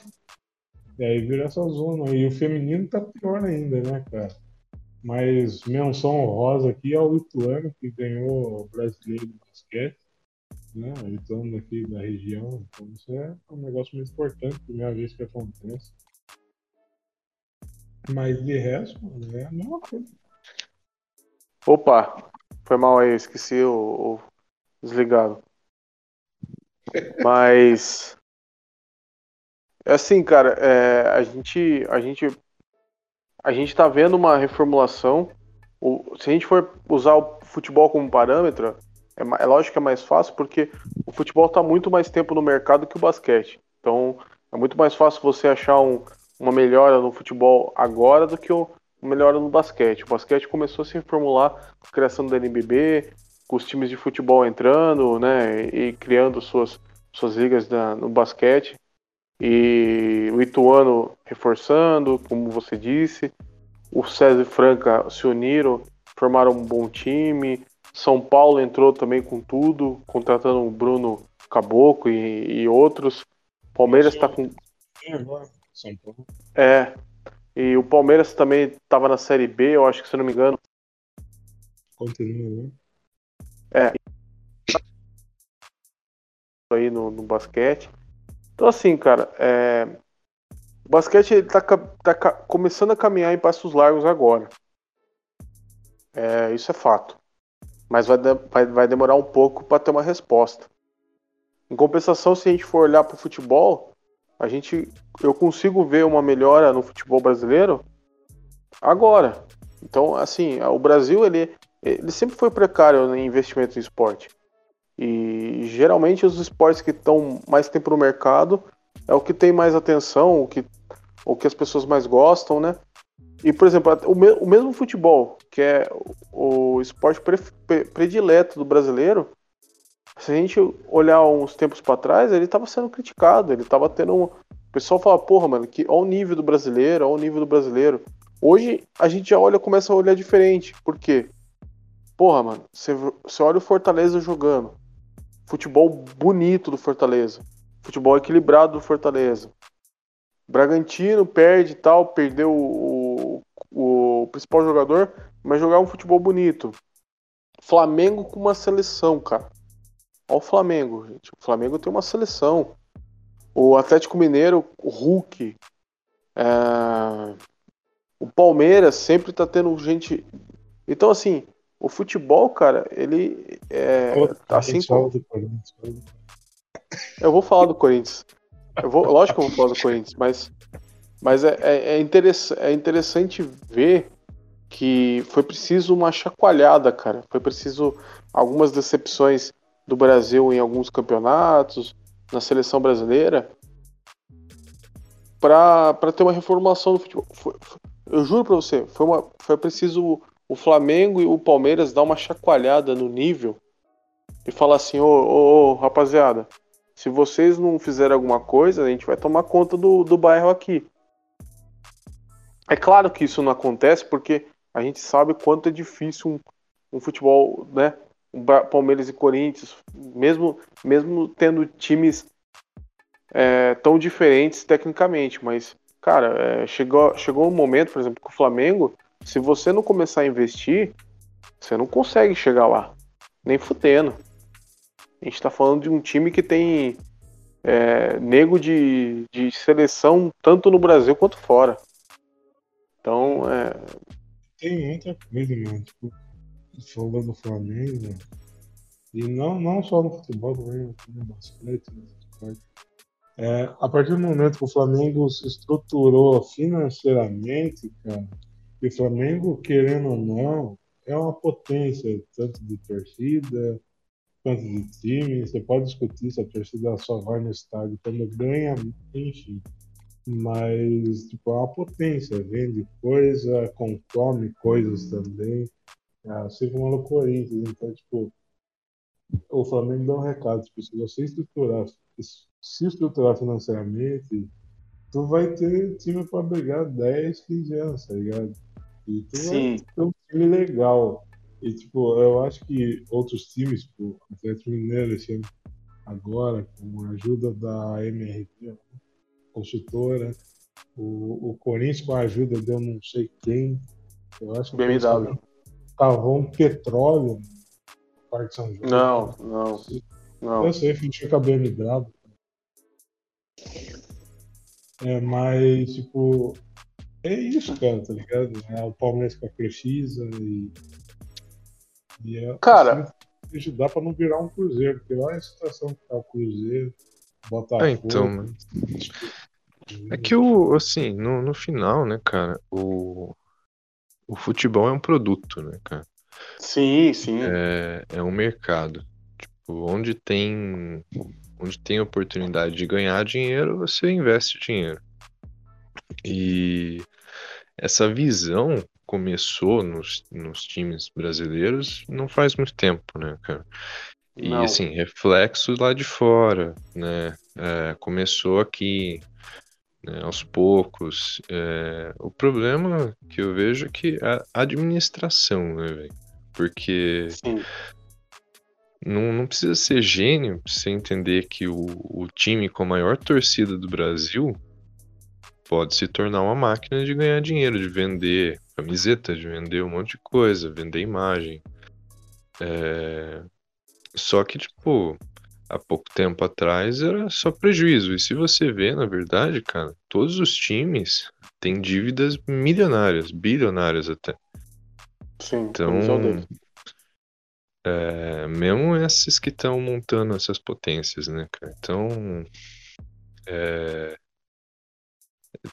e aí vira essa zona. E o feminino tá pior ainda, né, cara? Mas menção honrosa aqui ao Ituano, que ganhou o brasileiro de basquete, né? O Ituano daqui da região. Então isso é um negócio muito importante, primeira vez que acontece. Mas de resto, é a mesma coisa. Opa, foi mal aí, esqueci o, o desligado. Mas é assim, cara, é, a gente a gente a gente está vendo uma reformulação. O, se a gente for usar o futebol como parâmetro, é, é lógico que é mais fácil porque o futebol está muito mais tempo no mercado que o basquete. Então é muito mais fácil você achar um, uma melhora no futebol agora do que uma melhora no basquete. O basquete começou a se reformular com a criação da NBB, com os times de futebol entrando, né, e criando suas suas ligas da, no basquete e o Ituano reforçando, como você disse, o César e Franca se uniram, formaram um bom time. São Paulo entrou também com tudo, contratando o Bruno Caboclo e, e outros. Palmeiras está com. É. E o Palmeiras também estava na Série B, eu acho que se não me engano. Continua, né? É. Aí no, no basquete. Então, assim, cara, é... o basquete está tá começando a caminhar em passos largos agora. É, isso é fato. Mas vai, de... vai, vai demorar um pouco para ter uma resposta. Em compensação, se a gente for olhar para o futebol, a gente, eu consigo ver uma melhora no futebol brasileiro agora. Então, assim, o Brasil ele, ele sempre foi precário em investimento em esporte. E geralmente os esportes que estão mais tempo no mercado é o que tem mais atenção, o que, o que as pessoas mais gostam, né? E, por exemplo, o, me, o mesmo futebol, que é o, esporte pre, predileto do brasileiro, se a gente olhar uns tempos para trás, ele estava sendo criticado, ele estava tendo. Um... O pessoal fala, porra, mano, que olha o nível do brasileiro, olha o nível do brasileiro. Hoje a gente já olha, começa a olhar diferente. Por quê? Porra, mano, você, você olha o Fortaleza jogando. Futebol bonito do Fortaleza. Futebol equilibrado do Fortaleza. Bragantino perde e tal, perdeu o, o, o principal jogador, mas jogar um futebol bonito. Flamengo com uma seleção, cara. Olha o Flamengo, gente. O Flamengo tem uma seleção. O Atlético Mineiro, o Hulk. É... O Palmeiras sempre tá tendo gente. Então, assim, o futebol, cara, ele é. assim como... Eu vou falar do Corinthians. Eu vou, lógico que eu vou falar do Corinthians, mas, mas é, é, é, interess, é interessante ver que foi preciso uma chacoalhada, cara. Foi preciso algumas decepções do Brasil em alguns campeonatos, na seleção brasileira, para ter uma reformulação do futebol. Foi, foi, eu juro para você, foi, uma, foi preciso o Flamengo e o Palmeiras dar uma chacoalhada no nível e falar assim: ô, ô, ô rapaziada, se vocês não fizerem alguma coisa, a gente vai tomar conta do, do bairro aqui. É claro que isso não acontece porque a gente sabe quanto é difícil um, um futebol, né? Um Palmeiras e Corinthians, mesmo, mesmo tendo times é, tão diferentes tecnicamente, mas, cara, é, chegou, chegou um momento, por exemplo, com o Flamengo, se você não começar a investir, você não consegue chegar lá, nem fudendo. A gente está falando de um time que tem é, nego de, de seleção tanto no Brasil quanto fora. Então, é. Tem muita coisa, mano. Tipo, falando do Flamengo, e não, não só no futebol, também no basquete, no é, a partir do momento que o Flamengo se estruturou financeiramente, cara, e o Flamengo, querendo ou não, é uma potência, tanto de torcida, quanto de time, você pode discutir se a torcida só vai no estádio quando ganha, enfim. Mas, tipo, é uma potência, vende coisa, consome coisas também. Assim como o Corinthians. Então, tipo, o Flamengo dá um recado, tipo, se você estruturar, se estruturar financeiramente, tu vai ter time para brigar 10, 15 anos, tá ligado? E tu Sim. vai ter um time legal. E, tipo, eu acho que outros times, tipo, o Atlético Mineiro esse ano, agora, com a ajuda da MRV, consultora, o, o Corinthians com a ajuda de eu não sei quem, eu acho que BMW. cavou um petróleo no Parque São João. Não, não. não. Eu sei, fechou com a BMW. É, mas, tipo, é isso, cara, tá ligado? É o Palmeiras que precisa e e é, Cara, assim, ajudar para não virar um Cruzeiro, porque lá é a situação que tá o Cruzeiro, Botafogo. É, então, é que o, assim, no, no final, né, cara, o, o futebol é um produto, né, cara? Sim, sim. É, é um mercado. Tipo, onde tem, onde tem oportunidade de ganhar dinheiro, você investe dinheiro. E essa visão começou nos, nos times brasileiros não faz muito tempo, né, cara? E não. assim, reflexo lá de fora, né? É, começou aqui, né, aos poucos. É, o problema que eu vejo é que a administração, né, velho? Porque não, não precisa ser gênio pra você entender que o, o time com a maior torcida do Brasil pode se tornar uma máquina de ganhar dinheiro, de vender camiseta, de vender um monte de coisa, vender imagem. É... Só que, tipo, há pouco tempo atrás era só prejuízo. E se você vê, na verdade, cara, todos os times têm dívidas milionárias, bilionárias até. Sim, então, é, mesmo esses que estão montando essas potências, né, cara? Então, é,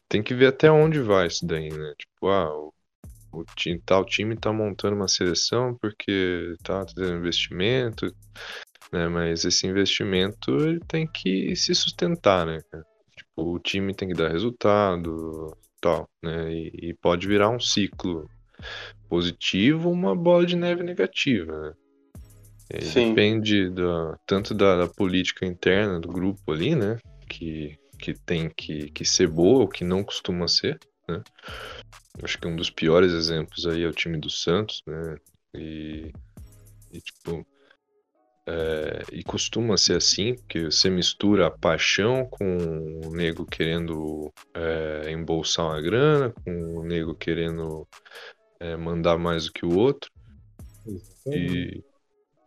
tem que ver até onde vai isso daí, né? Tipo, ah, o o time, tal time tá montando uma seleção porque tá tendo investimento. Né? Mas esse investimento tem que se sustentar, né? Tipo, o time tem que dar resultado, tal, né? E, e pode virar um ciclo positivo, uma bola de neve negativa, né? Depende da, tanto da, da, política interna do grupo ali, né? Que, que tem que, que ser boa, o que não costuma ser, né? Acho que um dos piores exemplos aí é o time do Santos, né? E, e tipo, é, e costuma ser assim, porque você mistura a paixão com o nego querendo é, embolsar uma grana, com o nego querendo é, mandar mais do que o outro. E,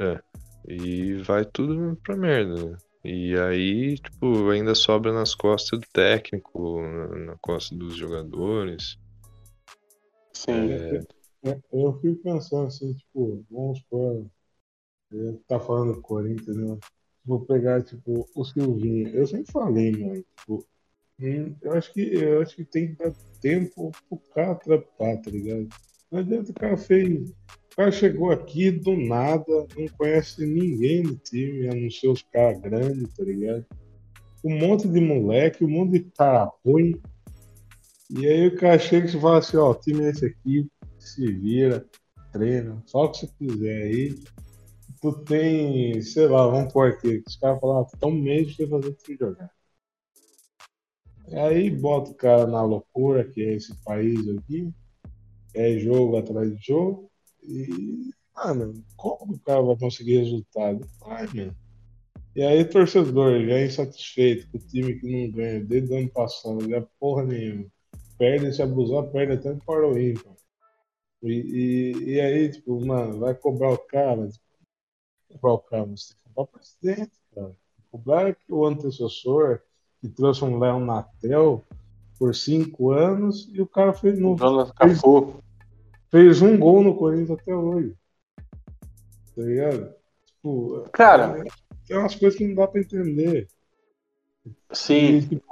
é, e vai tudo pra merda. Né? E aí, tipo, ainda sobra nas costas do técnico, na, na costa dos jogadores. Sim. É... Eu fico pensando assim, tipo, vamos supor, tá falando do Corinthians, né? Vou pegar, tipo, o Silvinho. Eu sempre falei, mano, tipo, hum, eu acho que eu acho que tem que dar tempo pro cara atrapar, tá ligado? Não adianta o cara fez. O cara chegou aqui do nada, não conhece ninguém do time, a não ser os caras grandes, tá ligado? Um monte de moleque, um monte de cara ruim. E aí o cara chega e fala assim, ó, o time é esse aqui, se vira, treina, só o que você quiser aí. Tu tem, sei lá, vamos por aqui, os caras falam, ah, um mês de fazer tu jogar. Aí bota o cara na loucura, que é esse país aqui, é jogo atrás de jogo. E, mano, como o cara vai conseguir resultado? Vai, mano. E aí, torcedor, já é insatisfeito com o time que não ganha desde o ano passado, já porra nenhuma. Perde, se abusar, perde até para o ímpar. E, e, e, aí, tipo, mano, vai cobrar o cara. O você tem que cobrar o presidente, cara. Cobrar o antecessor que trouxe um Léo Natel por cinco anos e o cara fez no. Fez, fez um gol no Corinthians até hoje. Tá ligado? Tipo, cara, é, tem umas coisas que não dá pra entender. Sim. E, tipo,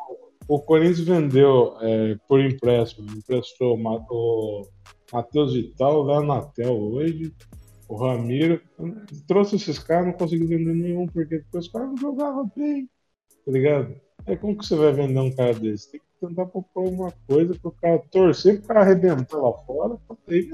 o Corinthians vendeu é, por empréstimo, emprestou o Matheus Vital, o Natel hoje, o Ramiro. Trouxe esses caras, não conseguiu vender nenhum, porque, porque os caras não jogavam bem, tá ligado? É como que você vai vender um cara desse? Tem que tentar propor uma coisa para o cara torcer para o cara arrebentar lá fora para ter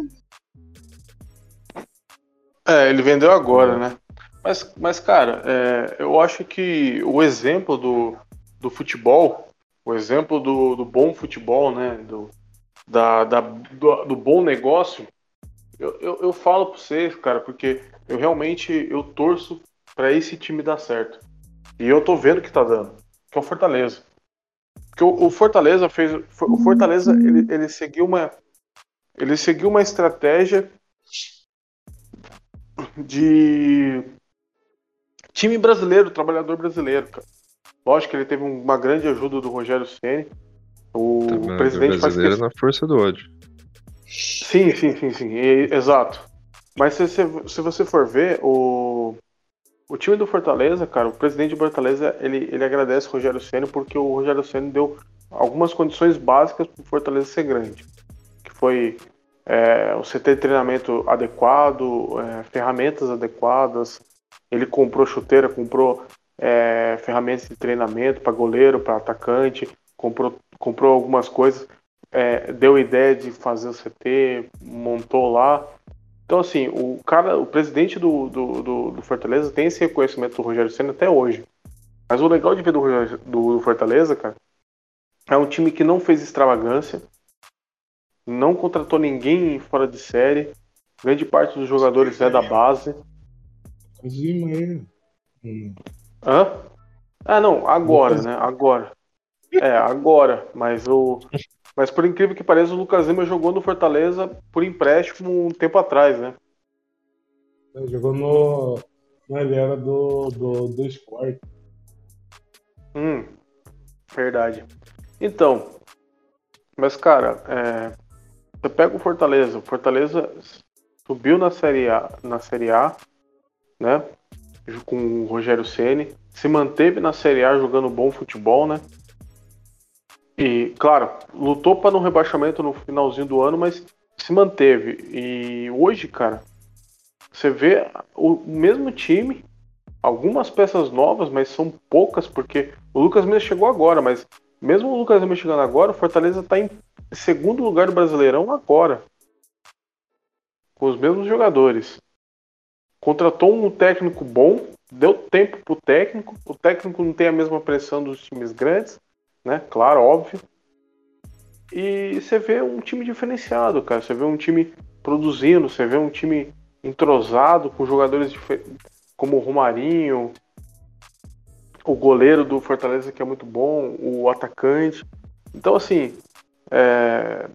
É, ele vendeu agora, né? Mas, mas cara, é, eu acho que o exemplo do, do futebol, o exemplo do, do bom futebol, né? Do, da, da do, do, bom negócio, eu, eu, eu falo para vocês, cara, porque eu realmente eu torço para esse time dar certo. E eu tô vendo que tá dando, que é o Fortaleza. Porque o, o Fortaleza fez. O Fortaleza ele, ele seguiu uma. Ele seguiu uma estratégia de time brasileiro, trabalhador brasileiro, cara. Lógico que ele teve uma grande ajuda do Rogério Ceni. O presidente brasileiro faz na força do ódio. Sim, sim, sim, sim, exato. Mas se, se, se você for ver, o, o time do Fortaleza, cara, o presidente do Fortaleza, ele, ele agradece o Rogério Senna porque o Rogério Senna deu algumas condições básicas para o Fortaleza ser grande. Que foi é, CT de treinamento adequado, é, ferramentas adequadas. Ele comprou chuteira, comprou é, ferramentas de treinamento para goleiro, para atacante, comprou, comprou algumas coisas, é, deu ideia de fazer o CT, montou lá. Então, assim, o cara, o presidente do, do, do, do Fortaleza tem esse reconhecimento do Rogério Senna até hoje. Mas o legal de ver do, do Fortaleza, cara, é um time que não fez extravagância, não contratou ninguém fora de série, grande parte dos jogadores é da base. Zima Hã? Ah, não, agora, né? Agora. É, agora. Mas o. Mas por incrível que pareça, o Lucas Lima jogou no Fortaleza por empréstimo um tempo atrás, né? Ele jogou no. Ele era do, do, do esporte. Hum, verdade. Então, mas cara, é, você pega o Fortaleza, o Fortaleza subiu na Série A, na Série A, né? Com o Rogério Ceni, se manteve na Série A jogando bom futebol, né? E, claro, lutou para no rebaixamento no finalzinho do ano, mas se manteve. E hoje, cara, você vê o mesmo time, algumas peças novas, mas são poucas, porque o Lucas Lima chegou agora, mas mesmo o Lucas Lima chegando agora, o Fortaleza está em segundo lugar do Brasileirão agora. Com os mesmos jogadores. Contratou um técnico bom, deu tempo pro técnico. O técnico não tem a mesma pressão dos times grandes, né? Claro, óbvio. E você vê um time diferenciado, cara. Você vê um time produzindo, você vê um time entrosado com jogadores como o Romarinho, o goleiro do Fortaleza que é muito bom, o atacante. Então, assim, é,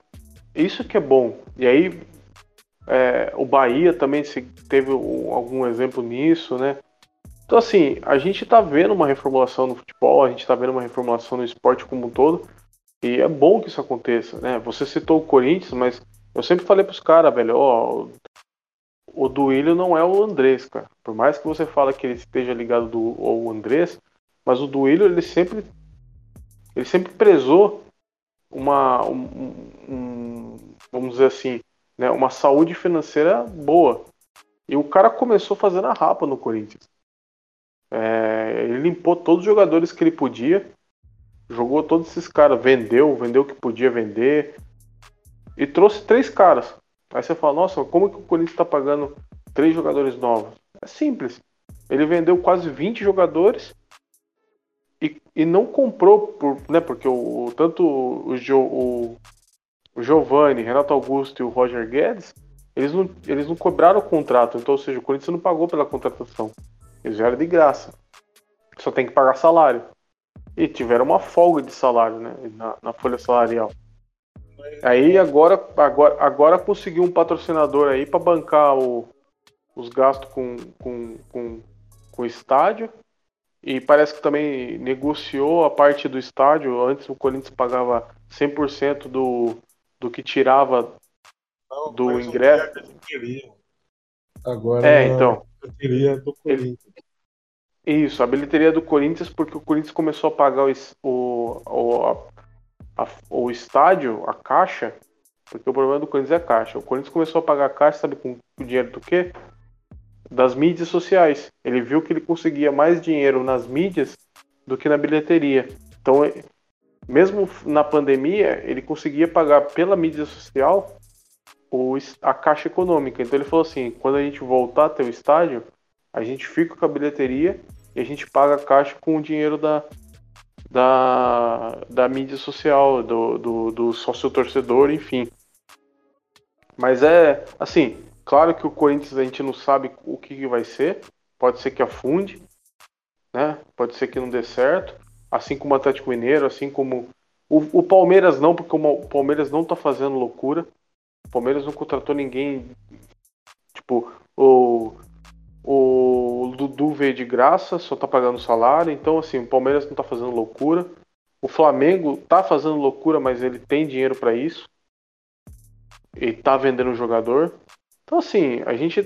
isso que é bom. E aí, é, o Bahia também teve algum exemplo nisso, né? Então, assim, a gente tá vendo uma reformulação no futebol, a gente tá vendo uma reformulação no esporte como um todo, e é bom que isso aconteça, né? Você citou o Corinthians, mas eu sempre falei pros caras, velho, ó, o Duílio não é o Andrés, cara. Por mais que você fale que ele esteja ligado do, ao Andrés, mas o Duílio, ele sempre ele sempre prezou uma um, um, vamos dizer assim, né, uma saúde financeira boa. E o cara começou fazendo a rapa no Corinthians. É, ele limpou todos os jogadores que ele podia, jogou todos esses caras, vendeu, vendeu o que podia vender e trouxe três caras. Aí você fala, nossa, como que o Corinthians está pagando três jogadores novos? É simples. Ele vendeu quase 20 jogadores e, e não comprou, por, né, porque o, tanto o, o, o Giovanni, Renato Augusto e o Roger Guedes, eles não, eles não cobraram o contrato. Então, ou seja, o Corinthians não pagou pela contratação. Eles já eram de graça. Só tem que pagar salário. E tiveram uma folga de salário né, na, na folha salarial. Aí agora, agora, agora conseguiu um patrocinador aí para bancar o, os gastos com, com, com, com o estádio. E parece que também negociou a parte do estádio. Antes o Corinthians pagava 100% do, do que tirava Não, do ingresso. Agora é, então. Bilheteria do Corinthians. Isso, a bilheteria do Corinthians, porque o Corinthians começou a pagar o, o, a, a, o estádio, a caixa, porque o problema do Corinthians é a caixa. O Corinthians começou a pagar a caixa, sabe com o dinheiro do quê? Das mídias sociais. Ele viu que ele conseguia mais dinheiro nas mídias do que na bilheteria. Então, mesmo na pandemia, ele conseguia pagar pela mídia social o, a caixa econômica. Então ele falou assim: quando a gente voltar a ter o estádio, a gente fica com a bilheteria e a gente paga a caixa com o dinheiro da, da, da mídia social, do, do, do sócio torcedor, enfim. Mas é assim, claro que o Corinthians a gente não sabe o que, que vai ser. Pode ser que afunde, né? Pode ser que não dê certo assim como o Atlético Mineiro, assim como o, o Palmeiras não, porque o Palmeiras não tá fazendo loucura. O Palmeiras não contratou ninguém. Tipo, o, o Dudu veio de graça, só tá pagando salário. Então, assim, o Palmeiras não tá fazendo loucura. O Flamengo tá fazendo loucura, mas ele tem dinheiro para isso. E tá vendendo um jogador. Então, assim, a gente,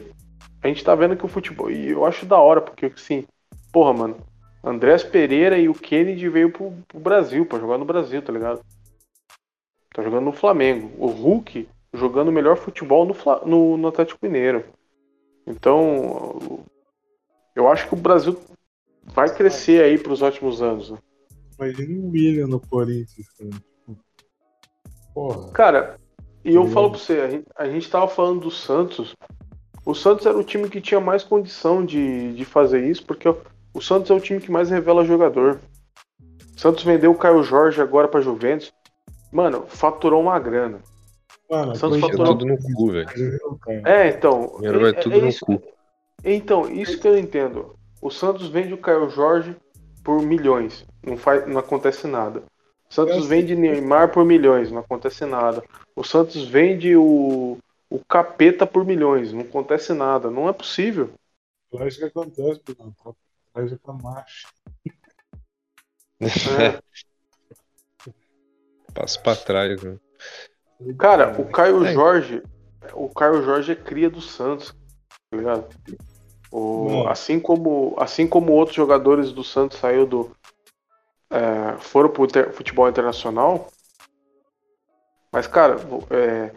a gente tá vendo que o futebol. E eu acho da hora, porque, assim, porra, mano. Andrés Pereira e o Kennedy veio pro, pro Brasil, para jogar no Brasil, tá ligado? Tá jogando no Flamengo. O Hulk jogando o melhor futebol no, no, no Atlético Mineiro. Então, eu acho que o Brasil vai crescer aí pros últimos anos. Né? Imagina o William no Corinthians, cara. Porra. Cara, e eu falo pra você, a gente, a gente tava falando do Santos. O Santos era o time que tinha mais condição de, de fazer isso, porque o Santos é o time que mais revela jogador. O Santos vendeu o Caio Jorge agora pra Juventus. Mano, faturou uma grana. Mano, Santos faturou tudo no cu, velho. É, então. Dinheiro vai é, tudo é no isso, cu. Então, isso que eu entendo. O Santos vende o Caio Jorge por milhões. Não, faz, não acontece nada. O Santos vende Neymar por milhões, não acontece nada. O Santos vende o, o Capeta por milhões, não acontece nada. Não é possível. Eu acho que acontece, não faz o Camacho. É. Passo pra trás, né? Cara, o Caio é. Jorge. O Caio Jorge é cria do Santos, tá ligado? O, assim, como, assim como outros jogadores do Santos saiu do. É, foram pro ter, futebol internacional. Mas, cara, é,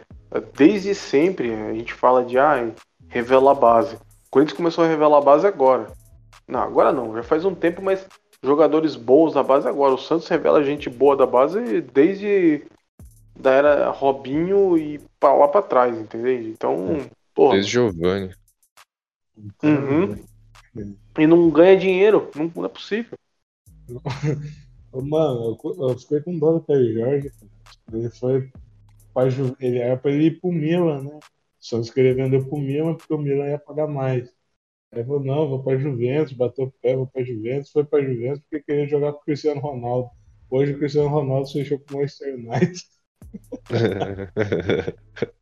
desde sempre a gente fala de ah, revela a base. O Corinthians começou a revelar a base agora Não, agora não, já faz um tempo, mas jogadores bons da base agora. O Santos revela gente boa da base desde da era Robinho e pra lá pra trás, entendeu? Então, porra. Desde Giovanni. Uhum. E não ganha dinheiro, não, não é possível. Mano, eu, eu fiquei com dó do Caio Jorge. cara. Ele foi. Pra, ele era pra ele ir pro Milan, né? Só Santos queria vender pro Milan porque o Milan ia pagar mais. Aí ele falou: não, vou pra Juventus, bateu o pé, vou pra Juventus. Foi pra Juventus porque queria jogar com o Cristiano Ronaldo. Hoje o Cristiano Ronaldo se fechou com o Manchester United.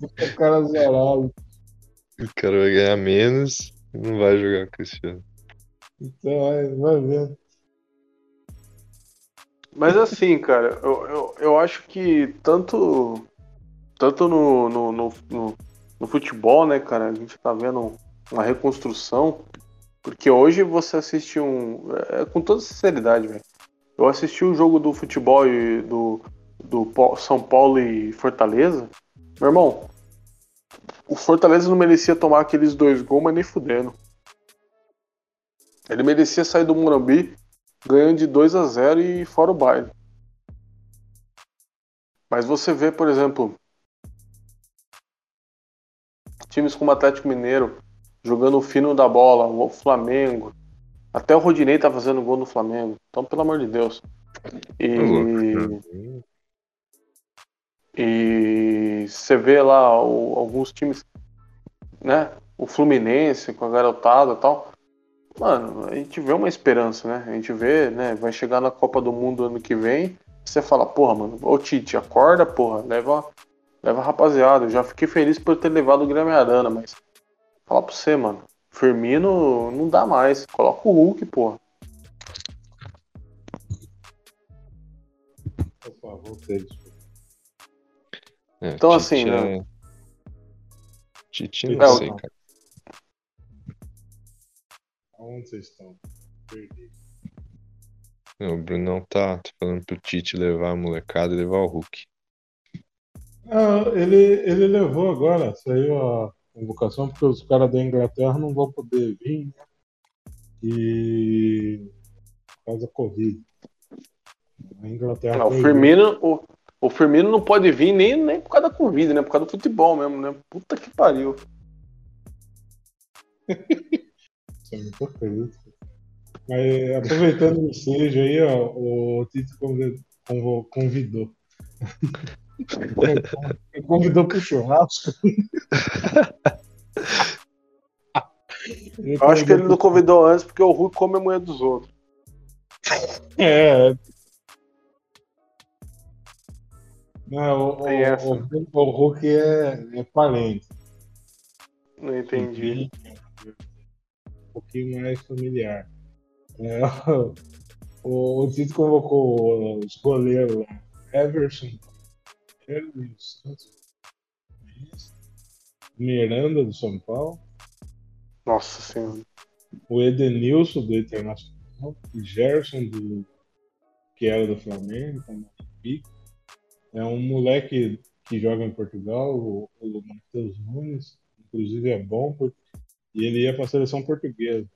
O cara zerado. o cara vai ganhar menos e não vai jogar com o Cristiano. Então, aí, vai vendo. Mas assim, cara, eu, eu, eu acho que tanto, tanto no, no, no, no, no futebol, né, cara, a gente tá vendo uma reconstrução. Porque hoje você assiste um. É, com toda sinceridade, velho. Eu assisti o jogo do futebol e do, do São Paulo e Fortaleza. Meu irmão, o Fortaleza não merecia tomar aqueles dois gols, mas nem fudendo. Ele merecia sair do Morumbi ganhando de 2 a 0 e fora o baile. Mas você vê, por exemplo, times como o Atlético Mineiro jogando o fino da bola, o Flamengo. Até o Rodinei tá fazendo gol no Flamengo. Então, pelo amor de Deus. E, e você vê lá o- alguns times, né? O Fluminense com a garotada e tal. Mano, a gente vê uma esperança, né? A gente vê, né? Vai chegar na Copa do Mundo ano que vem. Você fala, porra, mano, ô Tite, acorda, porra, leva, leva rapaziada. Eu já fiquei feliz por ter levado o Grêmio Arana, mas fala pra você, mano. Firmino não dá mais. Coloca o Hulk, porra. Opa, voltei, desculpa. É, Então, Tite assim, né? é- Tite É, não o- sei, cara. Aonde vocês estão? Perdi. Não, o Brunão tá, tá falando pro Tite levar a molecada e levar o Hulk. Ah, ele, ele levou agora, saiu a convocação, porque os caras da Inglaterra não vão poder vir, né? E por causa da Covid. A Inglaterra Não, o. Firmino, o, o Firmino não pode vir nem, nem por causa da Covid, né? Por causa do futebol mesmo, né? Puta que pariu. Isso é muito feio. Mas aproveitando o ensejo aí, ó, o Tite convi- convo- convidou. convidou pro churrasco. Eu acho que ele não convidou antes porque o Hulk come a mulher dos outros. É. Não, o, o, o, o Hulk é, é parente. Não entendi. Um pouquinho mais familiar. É, o, o Tite convocou os goleiros lá. Everson, Miranda do São Paulo, Nossa senhora. o Edenilson do Internacional, o Gerson do que era do Flamengo, tá no pique. É um moleque que joga em Portugal, o, o Matheus Nunes, inclusive é bom, porque- e ele ia para a seleção portuguesa.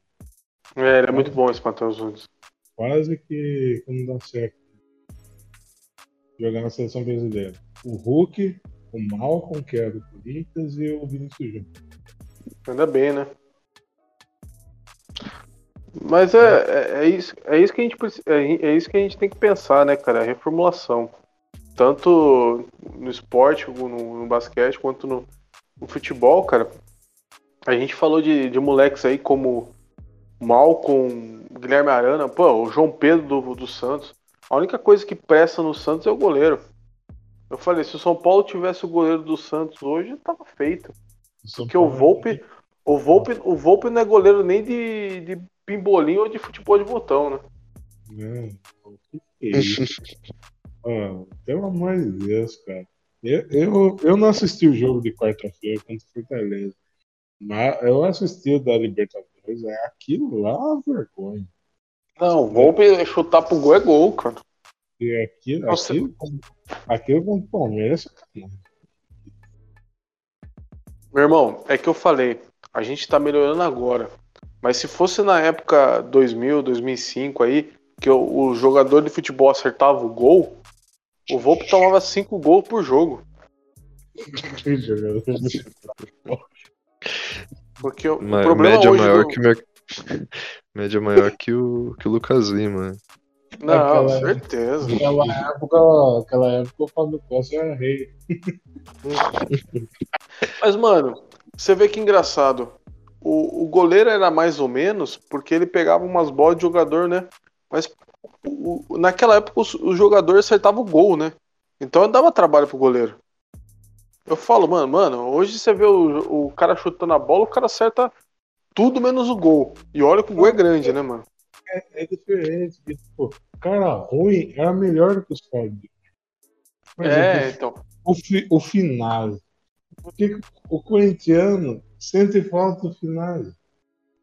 É, ele é muito bom esse Matheus Nunes. Quase que, que não dá certo jogar na seleção brasileira. O Hulk, o Malcolm, que é do Corinthians, e o Vinícius Júnior. Ainda bem, né? Mas é, é, é isso, é isso que a gente é, é isso que a gente tem que pensar, né, cara? A reformulação. Tanto no esporte, no, no basquete, quanto no, no futebol, cara. A gente falou de, de moleques aí como Malcolm, Guilherme Arana, pô, o João Pedro do, do Santos. A única coisa que presta no Santos é o goleiro. Eu falei, se o São Paulo tivesse o goleiro do Santos hoje, tava feito. São Porque o Paulo- Volpe, o Volpe, o Volpe não é goleiro nem de, de pimbolinho ou de futebol de botão, né? Não, que que é isso? Pelo amor de Deus, cara. Eu, eu, eu não assisti o jogo de quarta-feira contra o Fortaleza. Mas eu assisti o da Libertadores. É aquilo lá é uma vergonha. Não, Volpe chutar pro gol é gol, cara. E aquilo, Nossa. aquilo, aquilo contra o Palmeiras sacanagem. Meu irmão, é que eu falei, a gente tá melhorando agora. Mas se fosse na época 2000, 2005 aí, que o, o jogador de futebol acertava o gol, o Volpe tomava 5 gols por jogo. Porque o, Ma- problema média hoje maior do- que o Mer- média maior que o, que o Lucas Lima. Não, Aquela- certeza. Naquela época, aquela época o Fábio Costa era rei. Mas, mano, você vê que engraçado. O, o goleiro era mais ou menos porque ele pegava umas bolas de jogador, né? Mas o- naquela época o, o jogador acertava o gol, né? Então dava trabalho pro goleiro. Eu falo, mano, mano, hoje você vê o, o cara chutando a bola, o cara acerta tudo menos o gol. E olha que o gol é grande, né, mano? É diferente. porque, Pô, o cara ruim era melhor do que os caras. É, então. o, fi, o final. Por que o corintiano sente falta do final?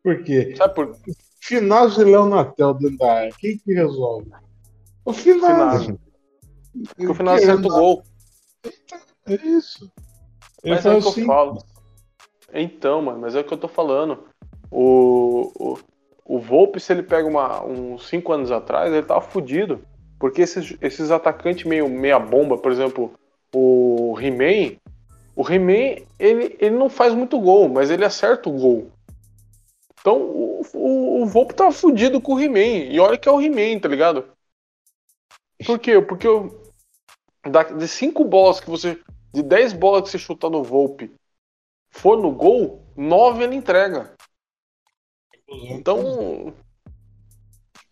Por quê? Sabe por Final de Léo Natel dentro da área. Quem que resolve? O final. final? Porque o final acerta o gol. É isso. Mas é o que eu assim, falo. Então, mano, mas é o que eu tô falando. O, o, o Volpe, se ele pega uma, uns 5 anos atrás, ele tava fudido. Porque esses, esses atacantes meio meia bomba, por exemplo, o He-Man, o He-Man, ele, ele não faz muito gol, mas ele acerta o gol. Então, o, o, o Volpe tava fudido com o He-Man. E olha que é o He-Man, tá ligado? Por quê? Porque eu, da, de 5 bolas que você de 10 bolas que você chutar no Volpe for no gol, 9 ele entrega. Então.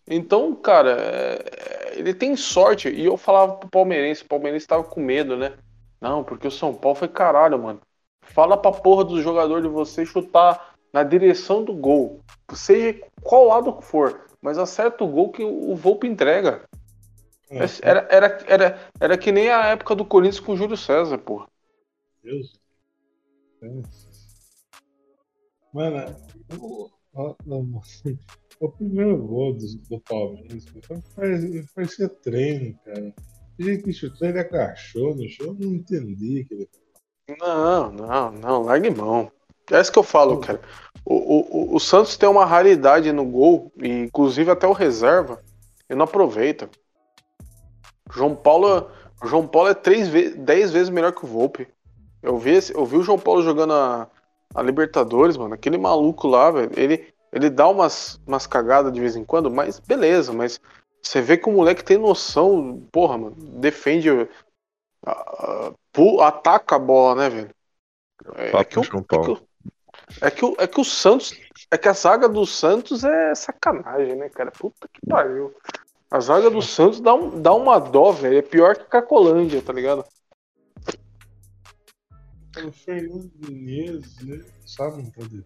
Então, cara, é- ele tem sorte. E eu falava pro palmeirense, o palmeirense tava com medo, né? Não, porque o São Paulo foi caralho, mano. Fala pra porra do jogador de você chutar na direção do gol. Seja qual lado que for. Mas acerta o gol que o o Volpe entrega. É, Era, era, era, era que nem a época do Corinthians com o Júlio César, porra. Deus. Mano, o, o, o- o primeiro gol do, do Palmeiras parecia, parecia treino, cara. O jeito que chutou, ele agachou no chão, eu não entendi. aquele- Não, não, não, largue mão. É isso que eu falo, cara. O, o, o- Santos tem uma raridade no gol, e inclusive até o reserva, e não aproveita. João Paulo, o João Paulo é três ve 10 vezes melhor que o Volpe. Eu vi, eu vi o João Paulo jogando a, a Libertadores, mano. Aquele maluco lá, velho. Ele, ele dá umas, umas cagadas de vez em quando, mas beleza, mas você vê que o moleque tem noção, porra, mano. Defende. ah, pu- ataca a bola, né, velho? É, Papo que o, João é, que Paulo. É, que o, é que o Santos. É que a zaga do Santos é sacanagem, né, cara? Puta que pariu. A zaga do Santos dá, um, dá uma dó, velho. É pior que Cacolândia, tá ligado? O Fernando Diniz, né? Sabe não pode.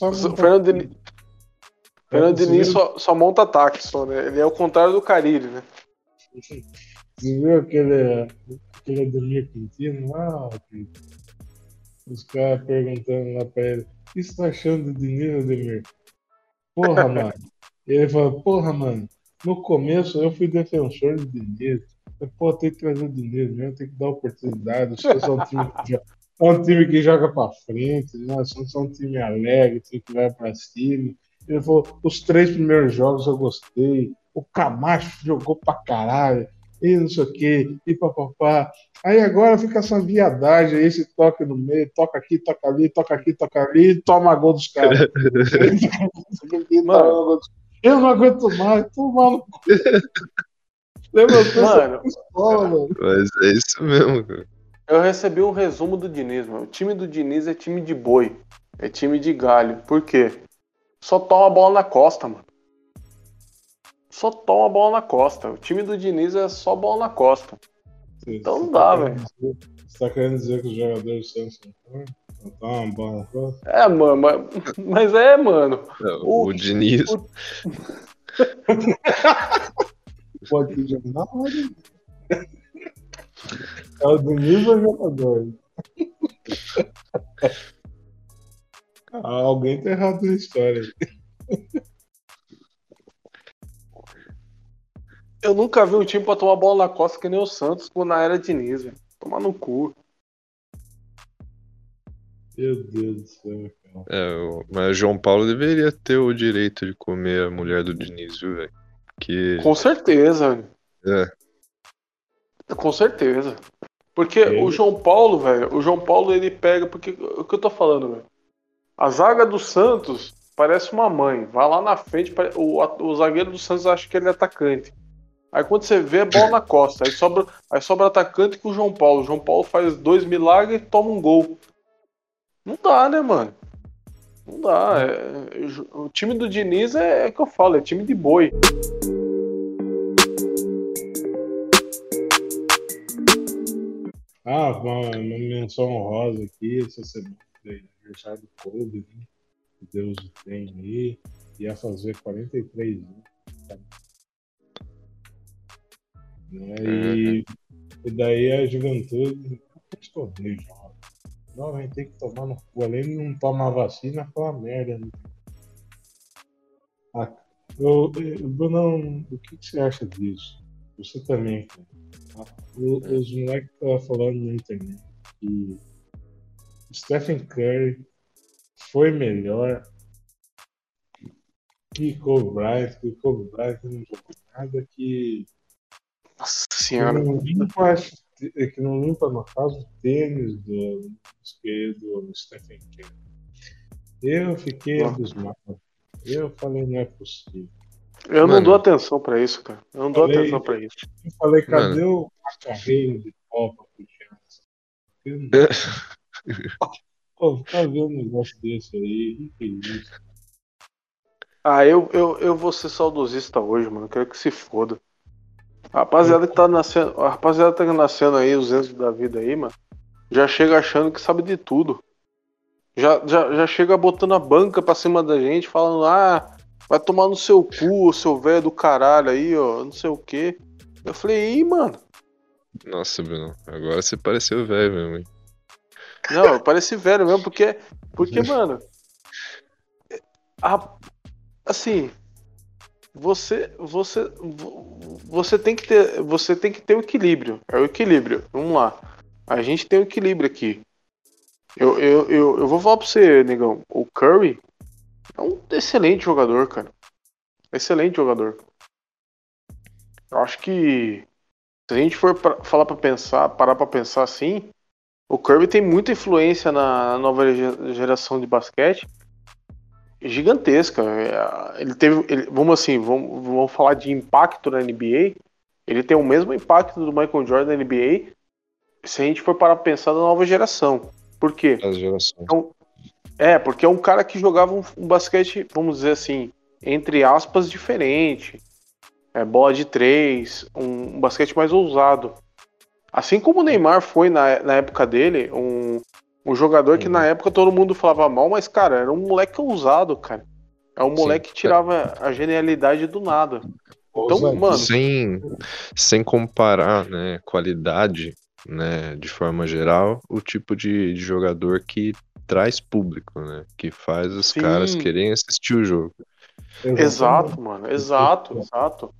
O Fernando Diniz, Fernando Diniz só, só monta ataque, só, né? Ele é o contrário do Carilli, né? Você viu aquele, aquele Ademir Quintino lá? que Os caras perguntando lá pra ele: O que você tá achando do Diniz, Ademir? Porra, mano. Ele falou: Porra, mano. No começo eu fui defensor do. Eu, Pô, tem que trazer o Diniz mesmo, tem que dar oportunidade. Os são um time que joga, um time que joga pra frente, né? São, um time alegre, time que vai pra cima. Ele falou: Os três primeiros jogos eu gostei. O Camacho jogou pra caralho e não sei o que, e papapá. Aí agora fica essa viadagem aí, esse toque no meio, toca aqui, toca ali, toca aqui, toca ali, e toma gol dos caras. Mano. Eu não aguento mais, toma no cu. Lembra Mano, escola, mano? Mas é isso mesmo, cara. eu recebi um resumo do Diniz, mano. O time do Diniz é time de boi. É time de galho. Por quê? Só toma bola na costa, mano. Só toma bola na costa. O time do Diniz é só bola na costa. Então não dá, velho. Você tá querendo dizer que os jogadores são tá uma bola na costa? É, mano, mas, mas é, mano. Não, O- o, Diniz. o- Pode pedir na hora. É o Diniz ou o jogador? Ah, alguém tá errado na história. Eu nunca vi um time pra tomar bola na costa que nem o Santos quando na era Diniz, velho. Tomar no cu. Meu Deus do céu, cara. É, mas o João Paulo deveria ter o direito de comer a mulher do Diniz, viu, velho? Que. Com certeza. É, Com certeza. Porque Ele- o João Paulo, velho, o João Paulo ele pega. Porque o que eu tô falando, velho? A zaga do Santos parece uma mãe. Vai lá na frente, o, o zagueiro do Santos acha que ele é atacante. Aí quando você vê, é bola na costa. Aí sobra, aí sobra atacante com o João Paulo. O João Paulo faz dois milagres e toma um gol. Não dá, né, mano? Não dá. É- o time do Diniz é, é que eu falo, é time de boi. Ah, uma, menção honrosa aqui, essa semana do Kobe, né? Deus o tem aí. Ia fazer 43 anos. Né? E, e daí a juventude. Não, a gente tem que tomar no cu. Além de não tomar vacina, foi uma merda. Né? Ah, eu, eu, Brunão, o que, que você acha disso? Você também, cara. O- os moleques estavam falando na internet que Stephen Curry foi melhor que Kobe Bryant, que Kobe Bryant não jogou nada, que, Nossa que senhora. não limpa, as- que não limpa no caso o tênis do, do Stephen Curry. Eu fiquei abismado. Eu falei, não é possível. Eu não Mano. dou atenção pra isso, cara. Eu não dou Falei- atenção pra isso. Eu falei, cadê o a carreira de Copa? Eu não- Pô, tá vendo um negócio desse aí? Que que é isso? Ah, eu, eu, eu vou ser saudosista hoje, mano. Quero que se foda. A rapaziada que tá nascendo. A rapaziada tá nascendo aí, os anos da vida aí, mano. Já chega achando que sabe de tudo. Já, já, já chega botando a banca pra cima da gente, falando, ah, vai tomar no seu cu, seu velho do caralho aí, ó, não sei o quê. Eu falei, ih, mano. Nossa, Bruno, agora você pareceu velho mesmo, hein? Não, parece velho mesmo, porque, porque mano, a- assim, você, você, vo- você tem que ter, você tem que ter o equilíbrio. É o equilíbrio. Vamos lá. A gente tem o equilíbrio aqui. Eu, eu, eu, eu vou falar pra você, negão. O Curry é um excelente jogador, cara. Excelente jogador. Eu acho que se a gente for pra, falar para pensar, parar pra pensar assim, o Kirby tem muita influência na nova ge- geração de basquete. Gigantesca. É, Ele teve. ele- vamos assim, vamos, vamos falar de impacto na NBA. Ele tem o mesmo impacto do Michael Jordan na NBA. Se a gente for parar pra pensar na nova geração. Por quê? As gerações. É, porque é um cara que jogava um, um basquete, vamos dizer assim, entre aspas, diferente. É, bola de três, um, um basquete mais ousado. Assim como o Neymar foi na, na época dele, um, um jogador que Uhum. na época todo mundo falava mal, mas, cara, era um moleque ousado, cara. É um Sim. moleque que tirava a genialidade do nada. Então, Ousadia. mano, Sem, sem comparar, né, qualidade, né, de forma geral, o tipo de, de jogador que traz público, né, que faz os Sim. caras querem assistir o jogo. exato, mano, exato, exato.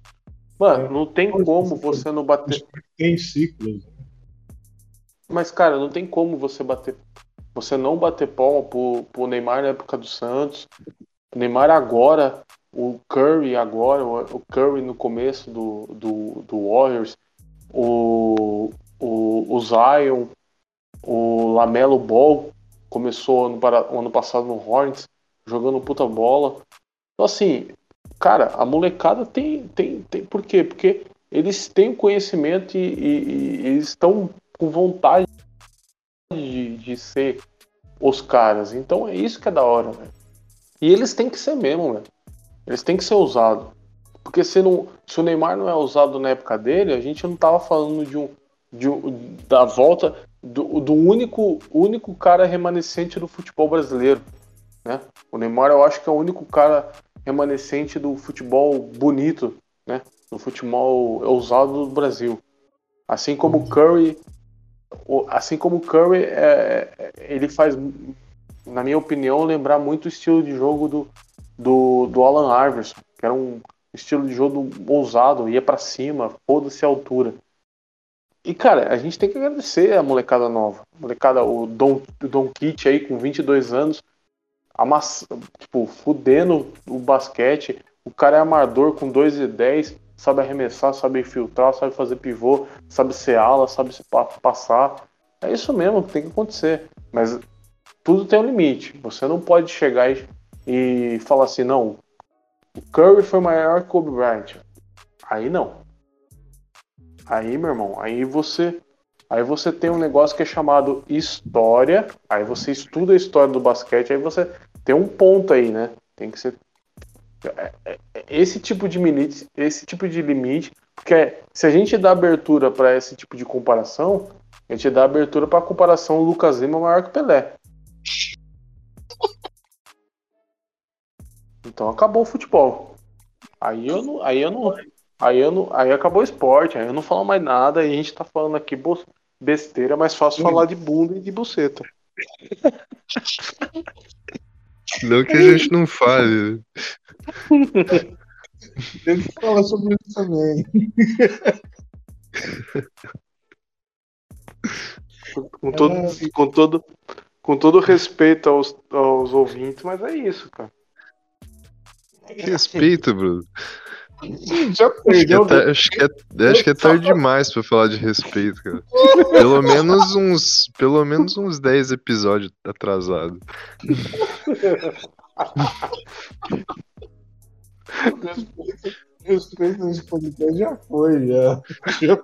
Mano, não tem como você não bater. Tem ciclos. Mas, cara, não tem como você bater. Você não bater palma pro, pro Neymar na época do Santos. O Neymar agora, o Curry agora, o Curry no começo do, do, do Warriors, o, o, o Zion, o Lamelo Ball começou ano, para, ano passado no Hornets, jogando puta bola. Então, assim, cara, a molecada tem. tem, tem por quê? Porque eles têm conhecimento e, e- e eles estão com vontade de, de ser os caras. Então é isso que é da hora, velho. E eles têm que ser mesmo, velho. Eles têm que ser ousados. Porque se, não, se o Neymar não é usado na época dele, a gente não tava falando de um, de um- da volta do, do único, único cara remanescente do futebol brasileiro. Né? O Neymar eu acho que é o único cara remanescente do futebol bonito, né? Do futebol ousado do Brasil. Assim como o Curry, assim como o Curry, é, é, ele faz, na minha opinião, lembrar muito o estilo de jogo do, do, do Alan Iverson, que era um estilo de jogo ousado, ia pra cima, foda-se a altura. E, cara, a gente tem que agradecer a molecada nova. A molecada, o Don, o Don Kit aí, com 22 anos, amassa, tipo, fudendo o basquete. O cara é amador com 2 e 10, sabe arremessar, sabe infiltrar, sabe fazer pivô, sabe ser ala, sabe se passar. É isso mesmo que tem que acontecer. Mas tudo tem um limite. Você não pode chegar e, e falar assim, não, o Curry foi maior que o Kobe Bryant. Aí não. Aí, meu irmão, aí você Aí você tem um negócio que é chamado história. Aí você estuda a história do basquete, aí você tem um ponto aí, né? Tem que ser esse tipo de limite, esse tipo de limite, porque se a gente dá abertura para esse tipo de comparação, a gente dá abertura para a comparação Lucas Lima maior que Pelé. Então acabou o futebol. Aí eu não, aí eu não, aí eu não, aí acabou o esporte. Aí eu não falo mais nada. Aí a gente tá falando aqui besteira, mas fácil falar de bunda e de buceta. Não que a gente não fale. Tem que falar sobre isso também. Com todo, com todo, com todo respeito aos, aos ouvintes, mas é isso, cara. Respeito, Bruno. Já perdeu. Acho que, é, acho, que é, acho que é tarde demais pra falar de respeito, cara. Pelo menos uns, pelo menos uns 10 episódios atrasados. Respeito nesse podcast já foi, já. já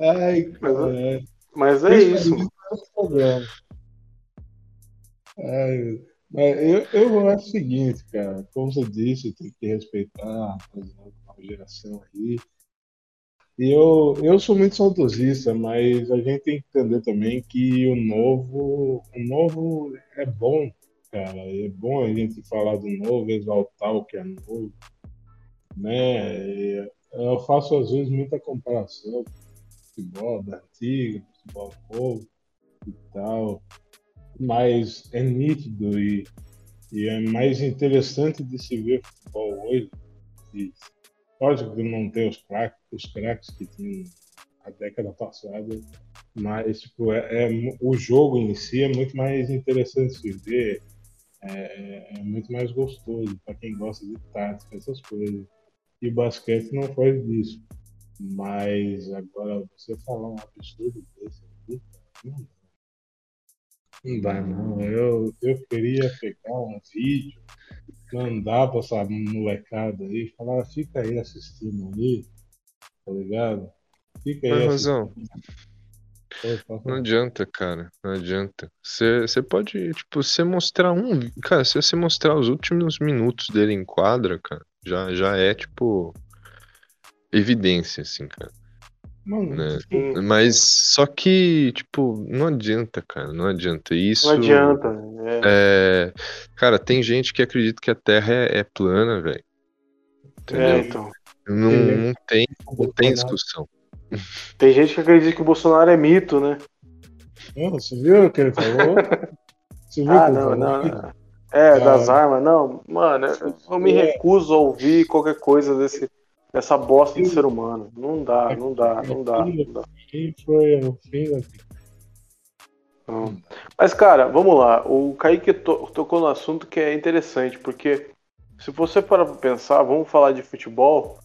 Ai, cara. Mas é isso. Ai, mas eu, eu acho o seguinte, cara, como você disse, tem que respeitar a geração aí. E eu, eu sou muito saudosista, mas a gente tem que entender também que o novo, o novo é bom, cara. É bom a gente falar do novo, exaltar o que é novo. Né? Eu faço às vezes muita comparação com futebol da antiga, futebol novo e tal mais é nítido e, e é mais interessante de se ver futebol hoje. Lógico que não tem os craques, os craques que tinham a década passada, mas tipo, é, é, o jogo em si é muito mais interessante de ver, é, é muito mais gostoso para quem gosta de tática, essas coisas. E basquete não faz disso. Mas agora você falar um absurdo desse aqui, não não dá, não. Eu, eu queria pegar um vídeo, mandar pra essa molecada aí, falar, fica aí assistindo aí, tá ligado? Fica aí. razão. Não adianta, cara. Não adianta. Você pode, tipo, você mostrar um. Cara, se você mostrar os últimos minutos dele em quadra, cara, já, já é, tipo, evidência, assim, cara. Mano, né? Mas só que, tipo, não adianta, cara, não adianta. Isso. Não adianta. É. é... Cara, tem gente que acredita que a Terra é, é plana, velho. É, então. Não, não, tem, não tem discussão. Tem gente que acredita que o Bolsonaro é mito, né? você viu o que ele falou? Você viu ah, não, não, não, É, ah. das armas, não. Mano, eu me é. recuso a ouvir qualquer coisa desse essa bosta de ser humano. Não dá, não dá, não dá. Não dá. Foi o fim Mas, cara, vamos lá. O Kaique to tocou no assunto que é interessante, porque se você parar pra pensar, vamos falar de futebol.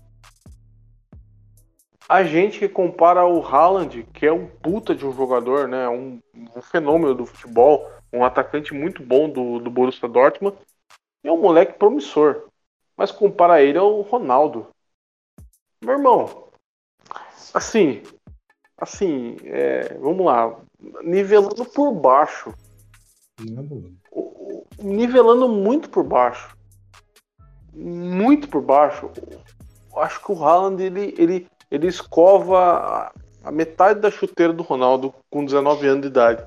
A gente que compara o Haaland, que é um puta de um jogador, né? Um, um fenômeno do futebol, um atacante muito bom do, do Borussia Dortmund, é um moleque promissor. Mas compara ele ao Ronaldo. Meu irmão, assim, assim, é, vamos lá, nivelando por baixo. Nivelando muito por baixo. Muito por baixo. Acho que o Haaland ele, ele, ele escova a metade da chuteira do Ronaldo com 19 anos de idade.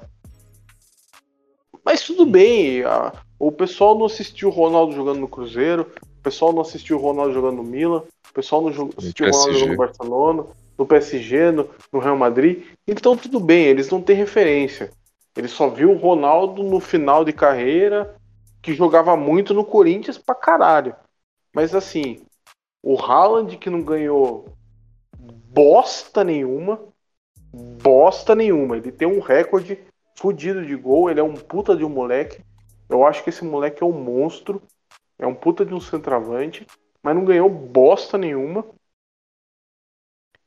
Mas tudo bem, a, o pessoal não assistiu o Ronaldo jogando no Cruzeiro, o pessoal não assistiu o Ronaldo jogando no Milan, o pessoal não assistiu o Ronaldo jogando no Barcelona, no PSG, no, no, Real Madrid. Então tudo bem, eles não têm referência. Eles só viu o Ronaldo no final de carreira, que jogava muito no Corinthians pra caralho. Mas assim, o Haaland que não ganhou bosta nenhuma, bosta nenhuma. Ele tem um recorde fudido de gol, ele é um puta de um moleque. Eu acho que esse moleque é um monstro, é um puta de um centroavante, mas não ganhou bosta nenhuma.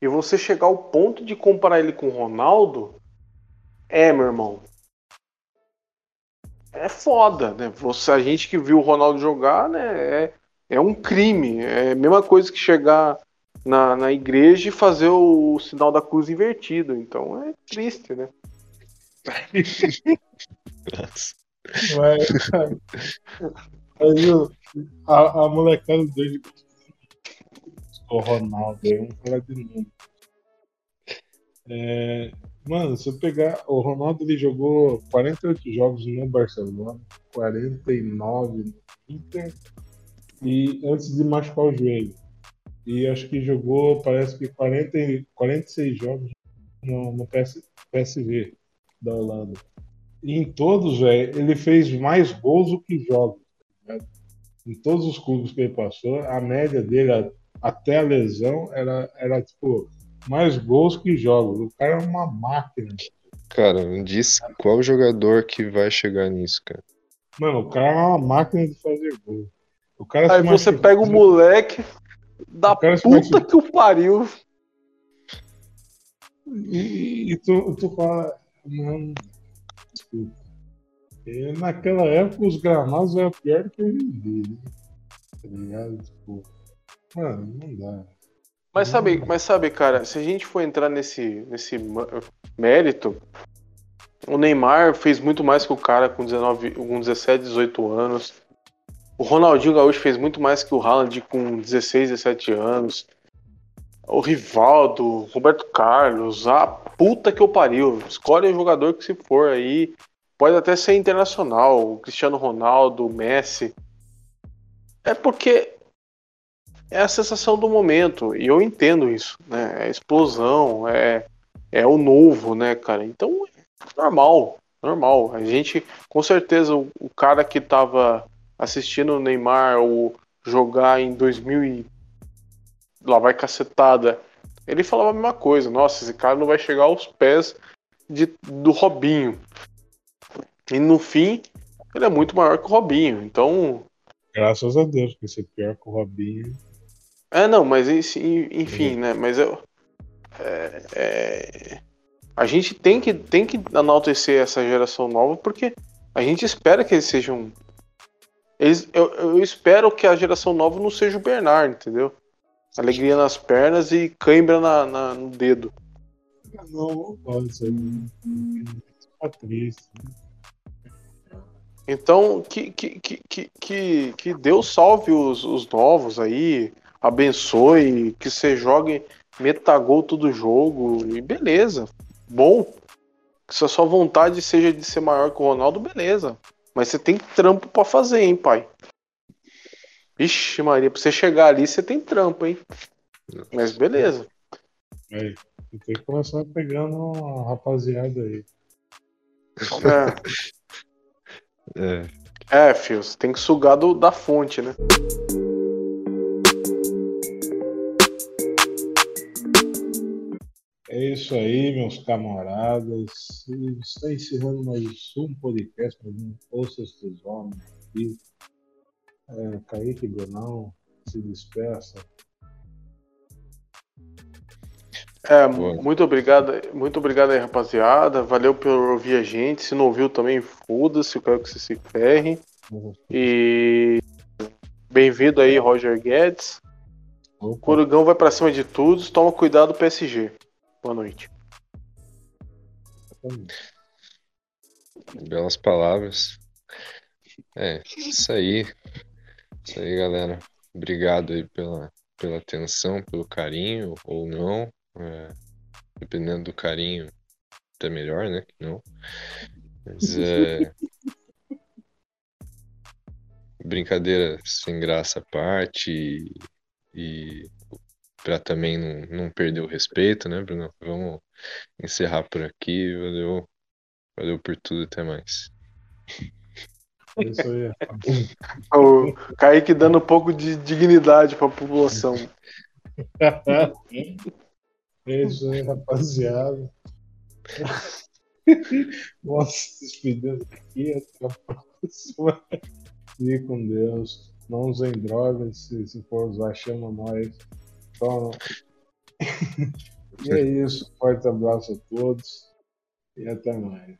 E você chegar ao ponto de comparar ele com o Ronaldo, é, meu irmão. É foda, né? Você, a gente que viu o Ronaldo jogar, né? É, é um crime. É a mesma coisa que chegar na, na igreja e fazer o, o sinal da cruz invertido. Então é triste, né? Mas, aí a, a molecada dele o Ronaldo, vamos falar de novo. É, mano, se eu pegar. O Ronaldo ele jogou 48 jogos no Barcelona, 49 no Inter, e antes de machucar o joelho. E acho que jogou, parece que 40, 46 jogos no, no PS, PSV da Holanda. E em todos, velho, ele fez mais gols do que jogos. Né? Em todos os clubes que ele passou, a média dele até a lesão era, era tipo mais gols que jogos. O cara é uma máquina. Cara, me diz qual jogador que vai chegar nisso, cara. Mano, o cara é uma máquina de fazer gol. O cara Aí você pega o moleque da puta que o pariu. E, e tu, tu fala, mano, desculpa. E naquela época os gramados eram pior que hoje em dia. Né? Tá ligado? Tipo, mano, não dá. Mas sabe, mas sabe, cara, se a gente for entrar nesse, nesse mérito, o Neymar fez muito mais que o cara com, 19, com 17, 18 anos. O Ronaldinho Gaúcho fez muito mais que o Haaland com 16, 17 anos. O Rivaldo, Roberto Carlos, a puta que eu pariu. Escolhe o jogador que se for aí. Pode até ser internacional, o Cristiano Ronaldo, o Messi. É porque é a sensação do momento, e eu entendo isso, né? É explosão, é, é o novo, né, cara? Então, é normal, normal. A gente, com certeza, o, o cara que tava assistindo o Neymar ou jogar em 2000 e lá vai cacetada, ele falava a mesma coisa. Nossa, esse cara não vai chegar aos pés de, do Robinho. E no fim, ele é muito maior que o Robinho. Então. Graças a Deus, porque ser pior que o Robinho. É, não, mas enfim, né? Mas eu. É, é, a gente tem que, tem que enaltecer essa geração nova porque a gente espera que eles sejam. Eles, eu, eu espero que a geração nova não seja o Bernard, entendeu? Alegria nas pernas e cãibra na, na no dedo. Não, não pode ser. Tá triste. Então, que, que, que, que, que Deus salve os, os novos aí, abençoe, que você jogue metagol todo jogo, e beleza. Bom. Que se a sua vontade seja de ser maior que o Ronaldo, beleza. Mas você tem trampo para fazer, hein, pai? Ixi, Maria, pra você chegar ali, você tem trampo, hein? Mas beleza. É, tem que começar pegando a rapaziada aí. É. É, é filho, você tem que sugar do, da fonte, né? É isso aí, meus camaradas. Está encerrando mais um podcast para mim, Forças dos Homens aqui. É, Kaique Brunão, se despeça. É, muito obrigado, muito obrigado aí, rapaziada. Valeu por ouvir a gente. Se não ouviu também, foda-se, eu quero que você se ferre. Uhum. E bem-vindo aí, Roger Guedes. O Corugão vai para cima de tudo. Toma cuidado, PSG. Boa noite. Belas palavras. É, isso aí. Isso aí, galera. Obrigado aí pela, pela atenção, pelo carinho, ou não. É, dependendo do carinho, até melhor, né? Que não. Mas é. Brincadeira sem graça à parte e, e para também não, não perder o respeito, né, Bruno? Vamos encerrar por aqui. Valeu, valeu por tudo, até mais. É isso aí. o Kaique dando um pouco de dignidade para a população. é isso aí, rapaziada. Se despedindo aqui. Até a próxima. Fique com Deus. Não usem drogas. Se, se for usar, chama nós. Então, e é isso. Forte abraço a todos. E até mais.